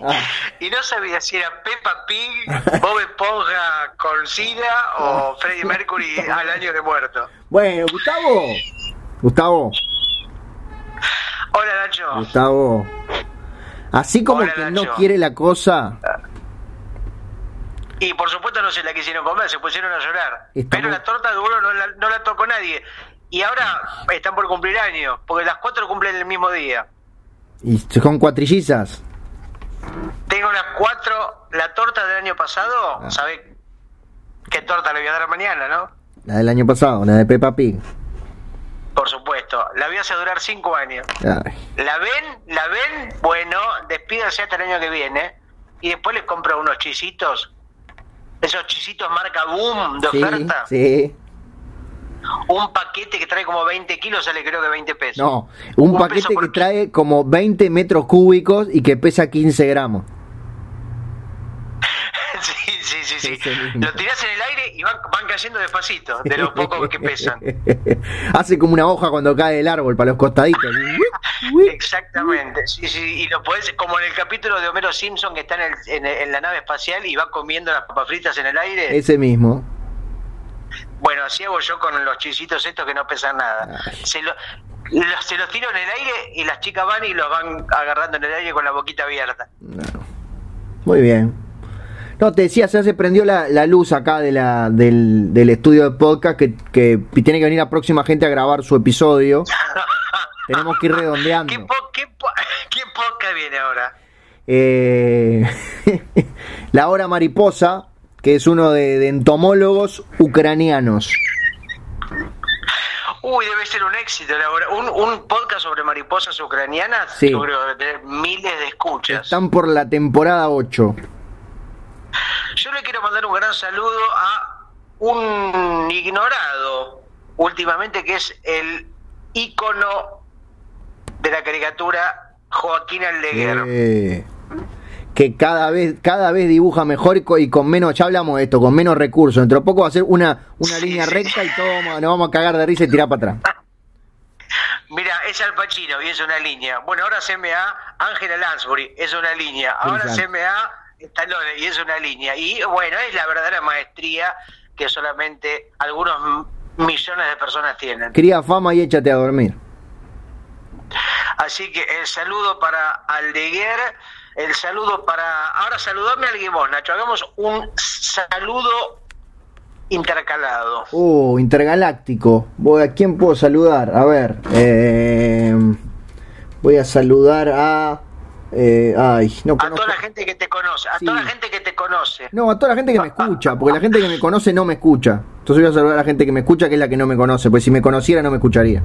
Y, Ah. y no sabía si era Peppa Pig, Bob Esponja con SIDA o Freddie Mercury al año de muerto. Bueno, Gustavo. Gustavo, Hola Nacho. Gustavo. Así como Hola, que no quiere la cosa, Y por supuesto no se la quisieron comer, se pusieron a llorar. Pero la torta de no la, no la tocó nadie. Y ahora están por cumplir años, porque las cuatro cumplen el mismo día. y son cuatrillizas. Tengo las cuatro, la torta del año pasado, Ah. ¿sabe qué torta le voy a dar mañana, no? La del año pasado, la de Peppa Pig. Por supuesto, la voy a hacer durar cinco años. Ay. ¿La ven? ¿La ven? Bueno, despídanse hasta el año que viene. Y después les compro unos chisitos. Esos chisitos marca Boom de Sí, oferta. sí. Un paquete que trae como 20 kilos sale creo que 20 pesos. No, un Un paquete que por- trae como 20 metros cúbicos y que pesa 15 gramos. [LAUGHS] sí, sí, sí, sí. Lo tirás en el aire y van, van cayendo despacito, de lo [LAUGHS] poco que pesan. [LAUGHS] Hace como una hoja cuando cae del árbol para los costaditos. Exactamente, sí, sí, y lo podés, como en el capítulo de Homero Simpson que está en, el- en, en la nave espacial y va comiendo las papas fritas en el aire. Ese mismo. Bueno, así hago yo con los chisitos estos que no pesan nada. Ay. Se lo- los- se los tiro en el aire y las chicas van y los van agarrando en el aire con la boquita abierta. Claro. Muy bien. No, te decía, ya se prendió la, la luz acá de la, del, del estudio de podcast que, que tiene que venir la próxima gente a grabar su episodio. [LAUGHS] Tenemos que ir redondeando. ¿Qué, po- qué, po- [LAUGHS] qué podcast viene ahora? Eh, [LAUGHS] la hora mariposa, que es uno de, de entomólogos ucranianos. Uy, debe ser un éxito. Un, un podcast sobre mariposas ucranianas, Sí. yo creo que debe tener miles de escuchas. Están por la temporada 8. Yo le quiero mandar un gran saludo a un ignorado últimamente que es el ícono de la caricatura Joaquín Aldeguer. Eh, que cada vez cada vez dibuja mejor y co- y con menos, ya hablamos de esto, con menos recursos. Dentro de poco va a ser una, una línea recta y vamos- nos vamos a cagar de risa y tirar para atrás. [LAUGHS] Mira, es Al Pacino y es una línea. Bueno, ahora CMA Angela Lansbury es una línea. Ahora. CMA Stallone y es una línea. Y bueno, es la verdadera maestría que solamente algunos millones de personas tienen. Cría fama y échate a dormir. Así que el saludo para Aldeguer, el saludo para... Ahora saludame a alguien vos, Nacho. Hagamos un saludo intercalado. Uh, intergaláctico. Voy, ¿A quién puedo saludar? A ver. eh, voy a saludar a. eh, ay, no A conozco. toda la gente que te conoce, a Sí. toda la gente que te conoce. No, a toda la gente que me escucha, porque la gente que me conoce no me escucha. Entonces voy a saludar a la gente que me escucha, que es la que no me conoce, pues si me conociera no me escucharía.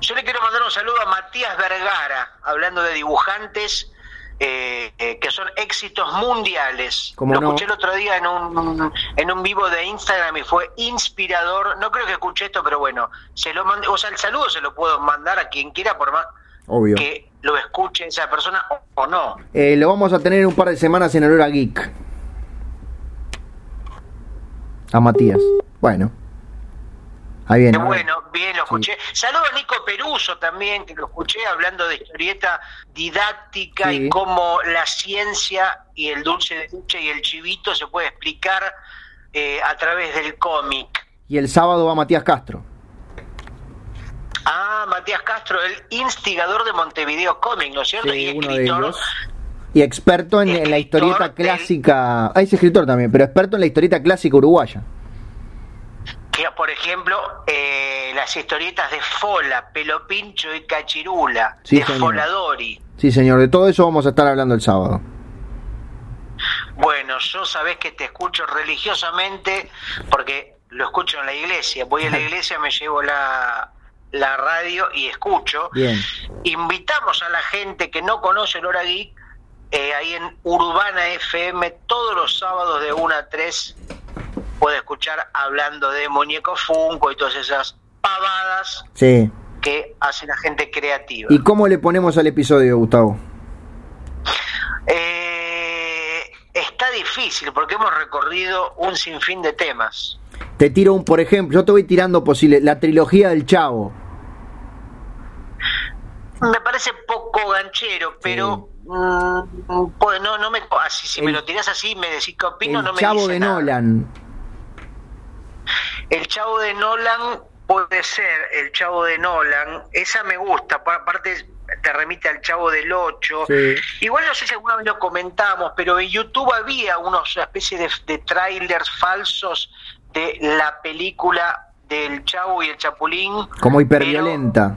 Yo le quiero mandar un saludo a Matías Vergara, hablando de dibujantes eh, eh, que son éxitos mundiales. ¿Cómo Lo no? escuché el otro día en un, en un vivo de Instagram y fue inspirador. No creo que escuché esto, pero bueno, se lo mandé, o sea, el saludo se lo puedo mandar a quien quiera, por más Obvio. que lo escuche esa persona o, o no. Eh, lo vamos a tener en un par de semanas en Aurora Geek. A Matías. Bueno. Ahí viene. Qué bueno, bien, lo escuché. Saludo a Nico Peruso también, que lo escuché hablando de historieta didáctica Sí. y cómo la ciencia y el dulce de leche y el chivito se puede explicar eh, a través del cómic. Y el sábado va Matías Castro. Ah, Matías Castro, el instigador de Montevideo Comic, ¿no es cierto? Sí, y uno de escritor. ellos. Y experto en, en la historieta del- clásica. Ah, es escritor también, pero experto en la historieta clásica uruguaya. Que, por ejemplo, eh, las historietas de Fola, Pelo Pincho y Cachirula, Sí, de señor. Foladori. Sí, señor, de todo eso vamos a estar hablando el sábado. Bueno, yo sabés que te escucho religiosamente porque lo escucho en la iglesia. Voy a la [LAUGHS] iglesia, me llevo la, la radio y escucho. Bien. Invitamos a la gente que no conoce el Hora Geek eh, ahí en Urbana FM todos los sábados de 1 a 3 puede escuchar hablando de muñeco Funko y todas esas pavadas Sí. que hace la gente creativa. ¿Y cómo le ponemos al episodio, Gustavo? Eh, está difícil porque hemos recorrido un sinfín de temas. Te tiro un, por ejemplo, yo te voy tirando posible, la trilogía del Chavo. Me parece poco ganchero, pero mm, pues no, no me, así, si me lo tirás así, me decís qué opino, El no me Chavo dice de nada. Nolan. El Chavo de Nolan puede ser el Chavo de Nolan, esa me gusta, pa- aparte te remite al Chavo del 8. Sí. Igual no sé si alguna vez lo comentamos, pero en YouTube había unos especie de, de trailers falsos de la película del Chavo y el Chapulín. Como hiperviolenta.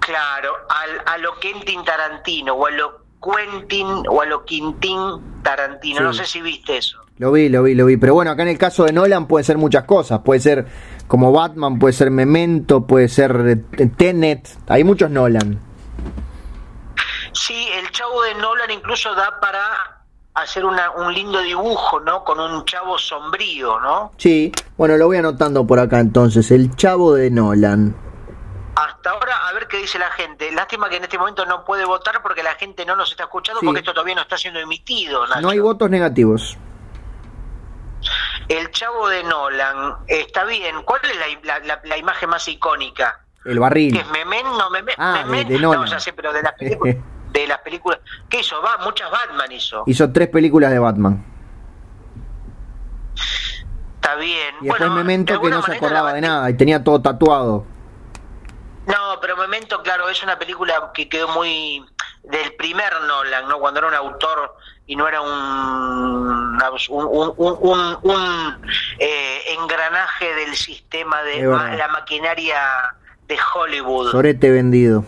Claro, al, a lo Quentin Tarantino o a lo Quentin o a lo Quintín Tarantino. Sí. No sé si viste eso. Lo vi, lo vi, lo vi. Pero bueno, acá en el caso de Nolan puede ser muchas cosas. Puede ser como Batman, puede ser Memento, puede ser eh, Tenet. Hay muchos Nolan. Sí, el chavo de Nolan incluso da para hacer una, un lindo dibujo, ¿no? Con un chavo sombrío, ¿no? Sí, bueno, lo voy anotando por acá entonces. El Chavo de Nolan. Hasta ahora, a ver qué dice la gente. Lástima que en este momento no puede votar porque la gente no nos está escuchando Sí. porque esto todavía no está siendo emitido. Nacho. No hay votos negativos. El chavo de Nolan, está bien. ¿Cuál es la, la- la- imagen más icónica? El barril. ¿Qué es Memen? No, Memen. Ah, de- Nolan. No, ya sé, pero de las películas. [LAUGHS] de las películas. ¿Qué hizo? Va, muchas Batman hizo. Hizo tres películas de Batman. Está bien. Y después Memento de que no se acordaba de nada y tenía todo tatuado. No, pero Memento, claro, es una película que quedó muy del primer Nolan, ¿no? Cuando era un autor y no era un un, un, un, eh, engranaje del sistema de la maquinaria de Hollywood. Sorete vendido.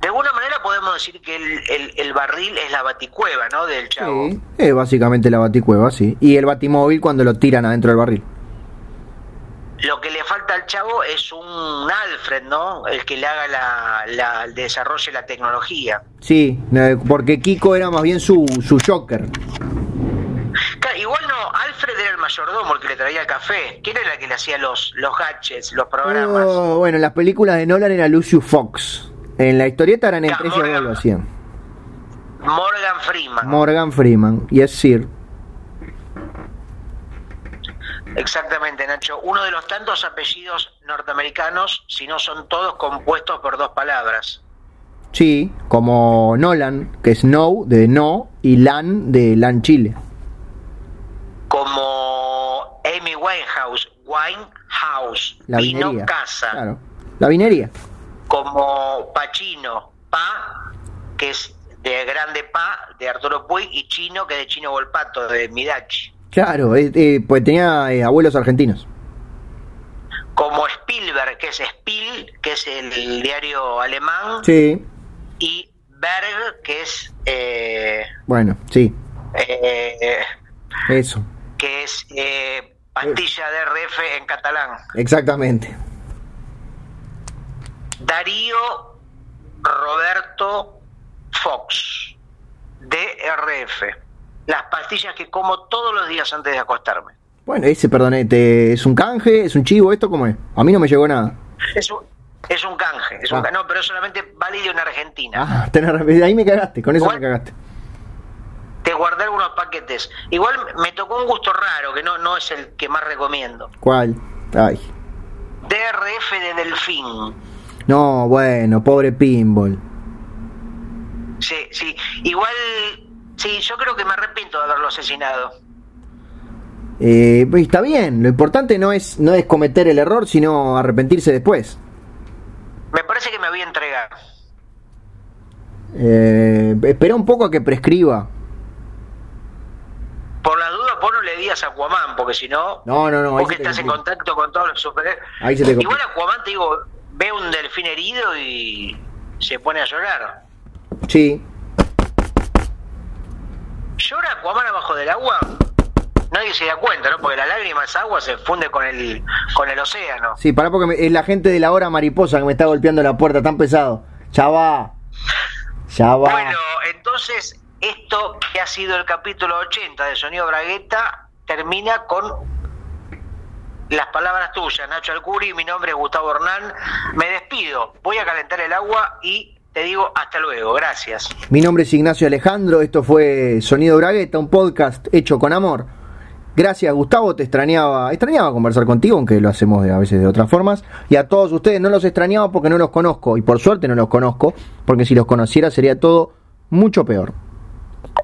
De alguna manera podemos decir que el, el, barril es la baticueva, ¿no? Del chavo. Sí, es básicamente la baticueva, sí. Y el batimóvil cuando lo tiran adentro del barril. Lo que le falta al chavo es un Alfred, ¿no? El que le haga la, la desarrolle la tecnología. Sí, porque Kiko era más bien su, su Joker. igual no, Alfred era el mayordomo el que le traía el café. ¿Quién era el que le hacía los, los gadgets, los programas? Oh, bueno, en las películas de Nolan era Lucius Fox. En la historieta eran entre ellos lo hacían. Morgan Freeman. Morgan Freeman, y es Sir. Exactamente, Nacho. Uno de los tantos apellidos norteamericanos, si no son todos compuestos por dos palabras. Sí, como Nolan, que es No de no, y Lan de Lan Chile. Como Amy Winehouse, Winehouse, la vino casa. Claro, la vinería. Como Pachino, Pa, que es de Grande Pa, de Arturo Puy, y Chino, que es de Chino Volpato, de Midachi. Claro, eh, eh, pues tenía eh, abuelos argentinos. Como Spielberg, que es Spiel, que es el, diario alemán. Sí. Y Berg, que es... bueno, sí. Eso. Que es pastilla de RF en catalán. Exactamente. Darío Roberto Fox, DRF las pastillas que como todos los días antes de acostarme. Bueno, ese, perdonete, ¿es un canje? ¿Es un chivo? ¿Esto cómo es? A mí no me llegó nada. Es un, es un canje, es un, ah. no, pero solamente válido en Argentina. Ah, [LAUGHS] tenés, ahí me cagaste, con eso me cagaste. Te guardé algunos paquetes. Igual me tocó un gusto raro, que no, no es el que más recomiendo. ¿Cuál? Ay. DRF de Delfín. No, bueno, pobre Pinball. Sí, sí. Igual Sí, yo creo que me arrepiento de haberlo asesinado. Eh, pues, está bien, lo importante no es, no es cometer el error, sino arrepentirse después. Me parece que me voy a entregar. Eh, espera un poco a que prescriba. Por la duda, vos no le digas a Aquaman, porque si no, no, no, no vos que estás en contacto con todos los superhéroes. Igual Aquaman, te digo, ve un delfín herido y se pone a llorar. Sí, ¿Llora Aquaman abajo del agua? Nadie se da cuenta, ¿no? Porque la lágrima, esa agua, se funde con el, con el océano. Sí, para porque es la gente de la hora mariposa que me está golpeando la puerta tan pesado. Ya va. Ya va. Bueno, entonces, esto que ha sido el capítulo 80 de Sonido Bragueta termina con las palabras tuyas, Nacho Alcuri. Mi nombre es Gustavo Hernán. Me despido. Voy a calentar el agua y te digo hasta luego, gracias. Mi nombre es Ignacio Alejandro, esto fue Sonido Bragueta, un podcast hecho con amor. Gracias Gustavo, te extrañaba, extrañaba conversar contigo, aunque lo hacemos a veces de otras formas. Y a todos ustedes no los extrañaba porque no los conozco, y por suerte no los conozco, porque si los conociera sería todo mucho peor.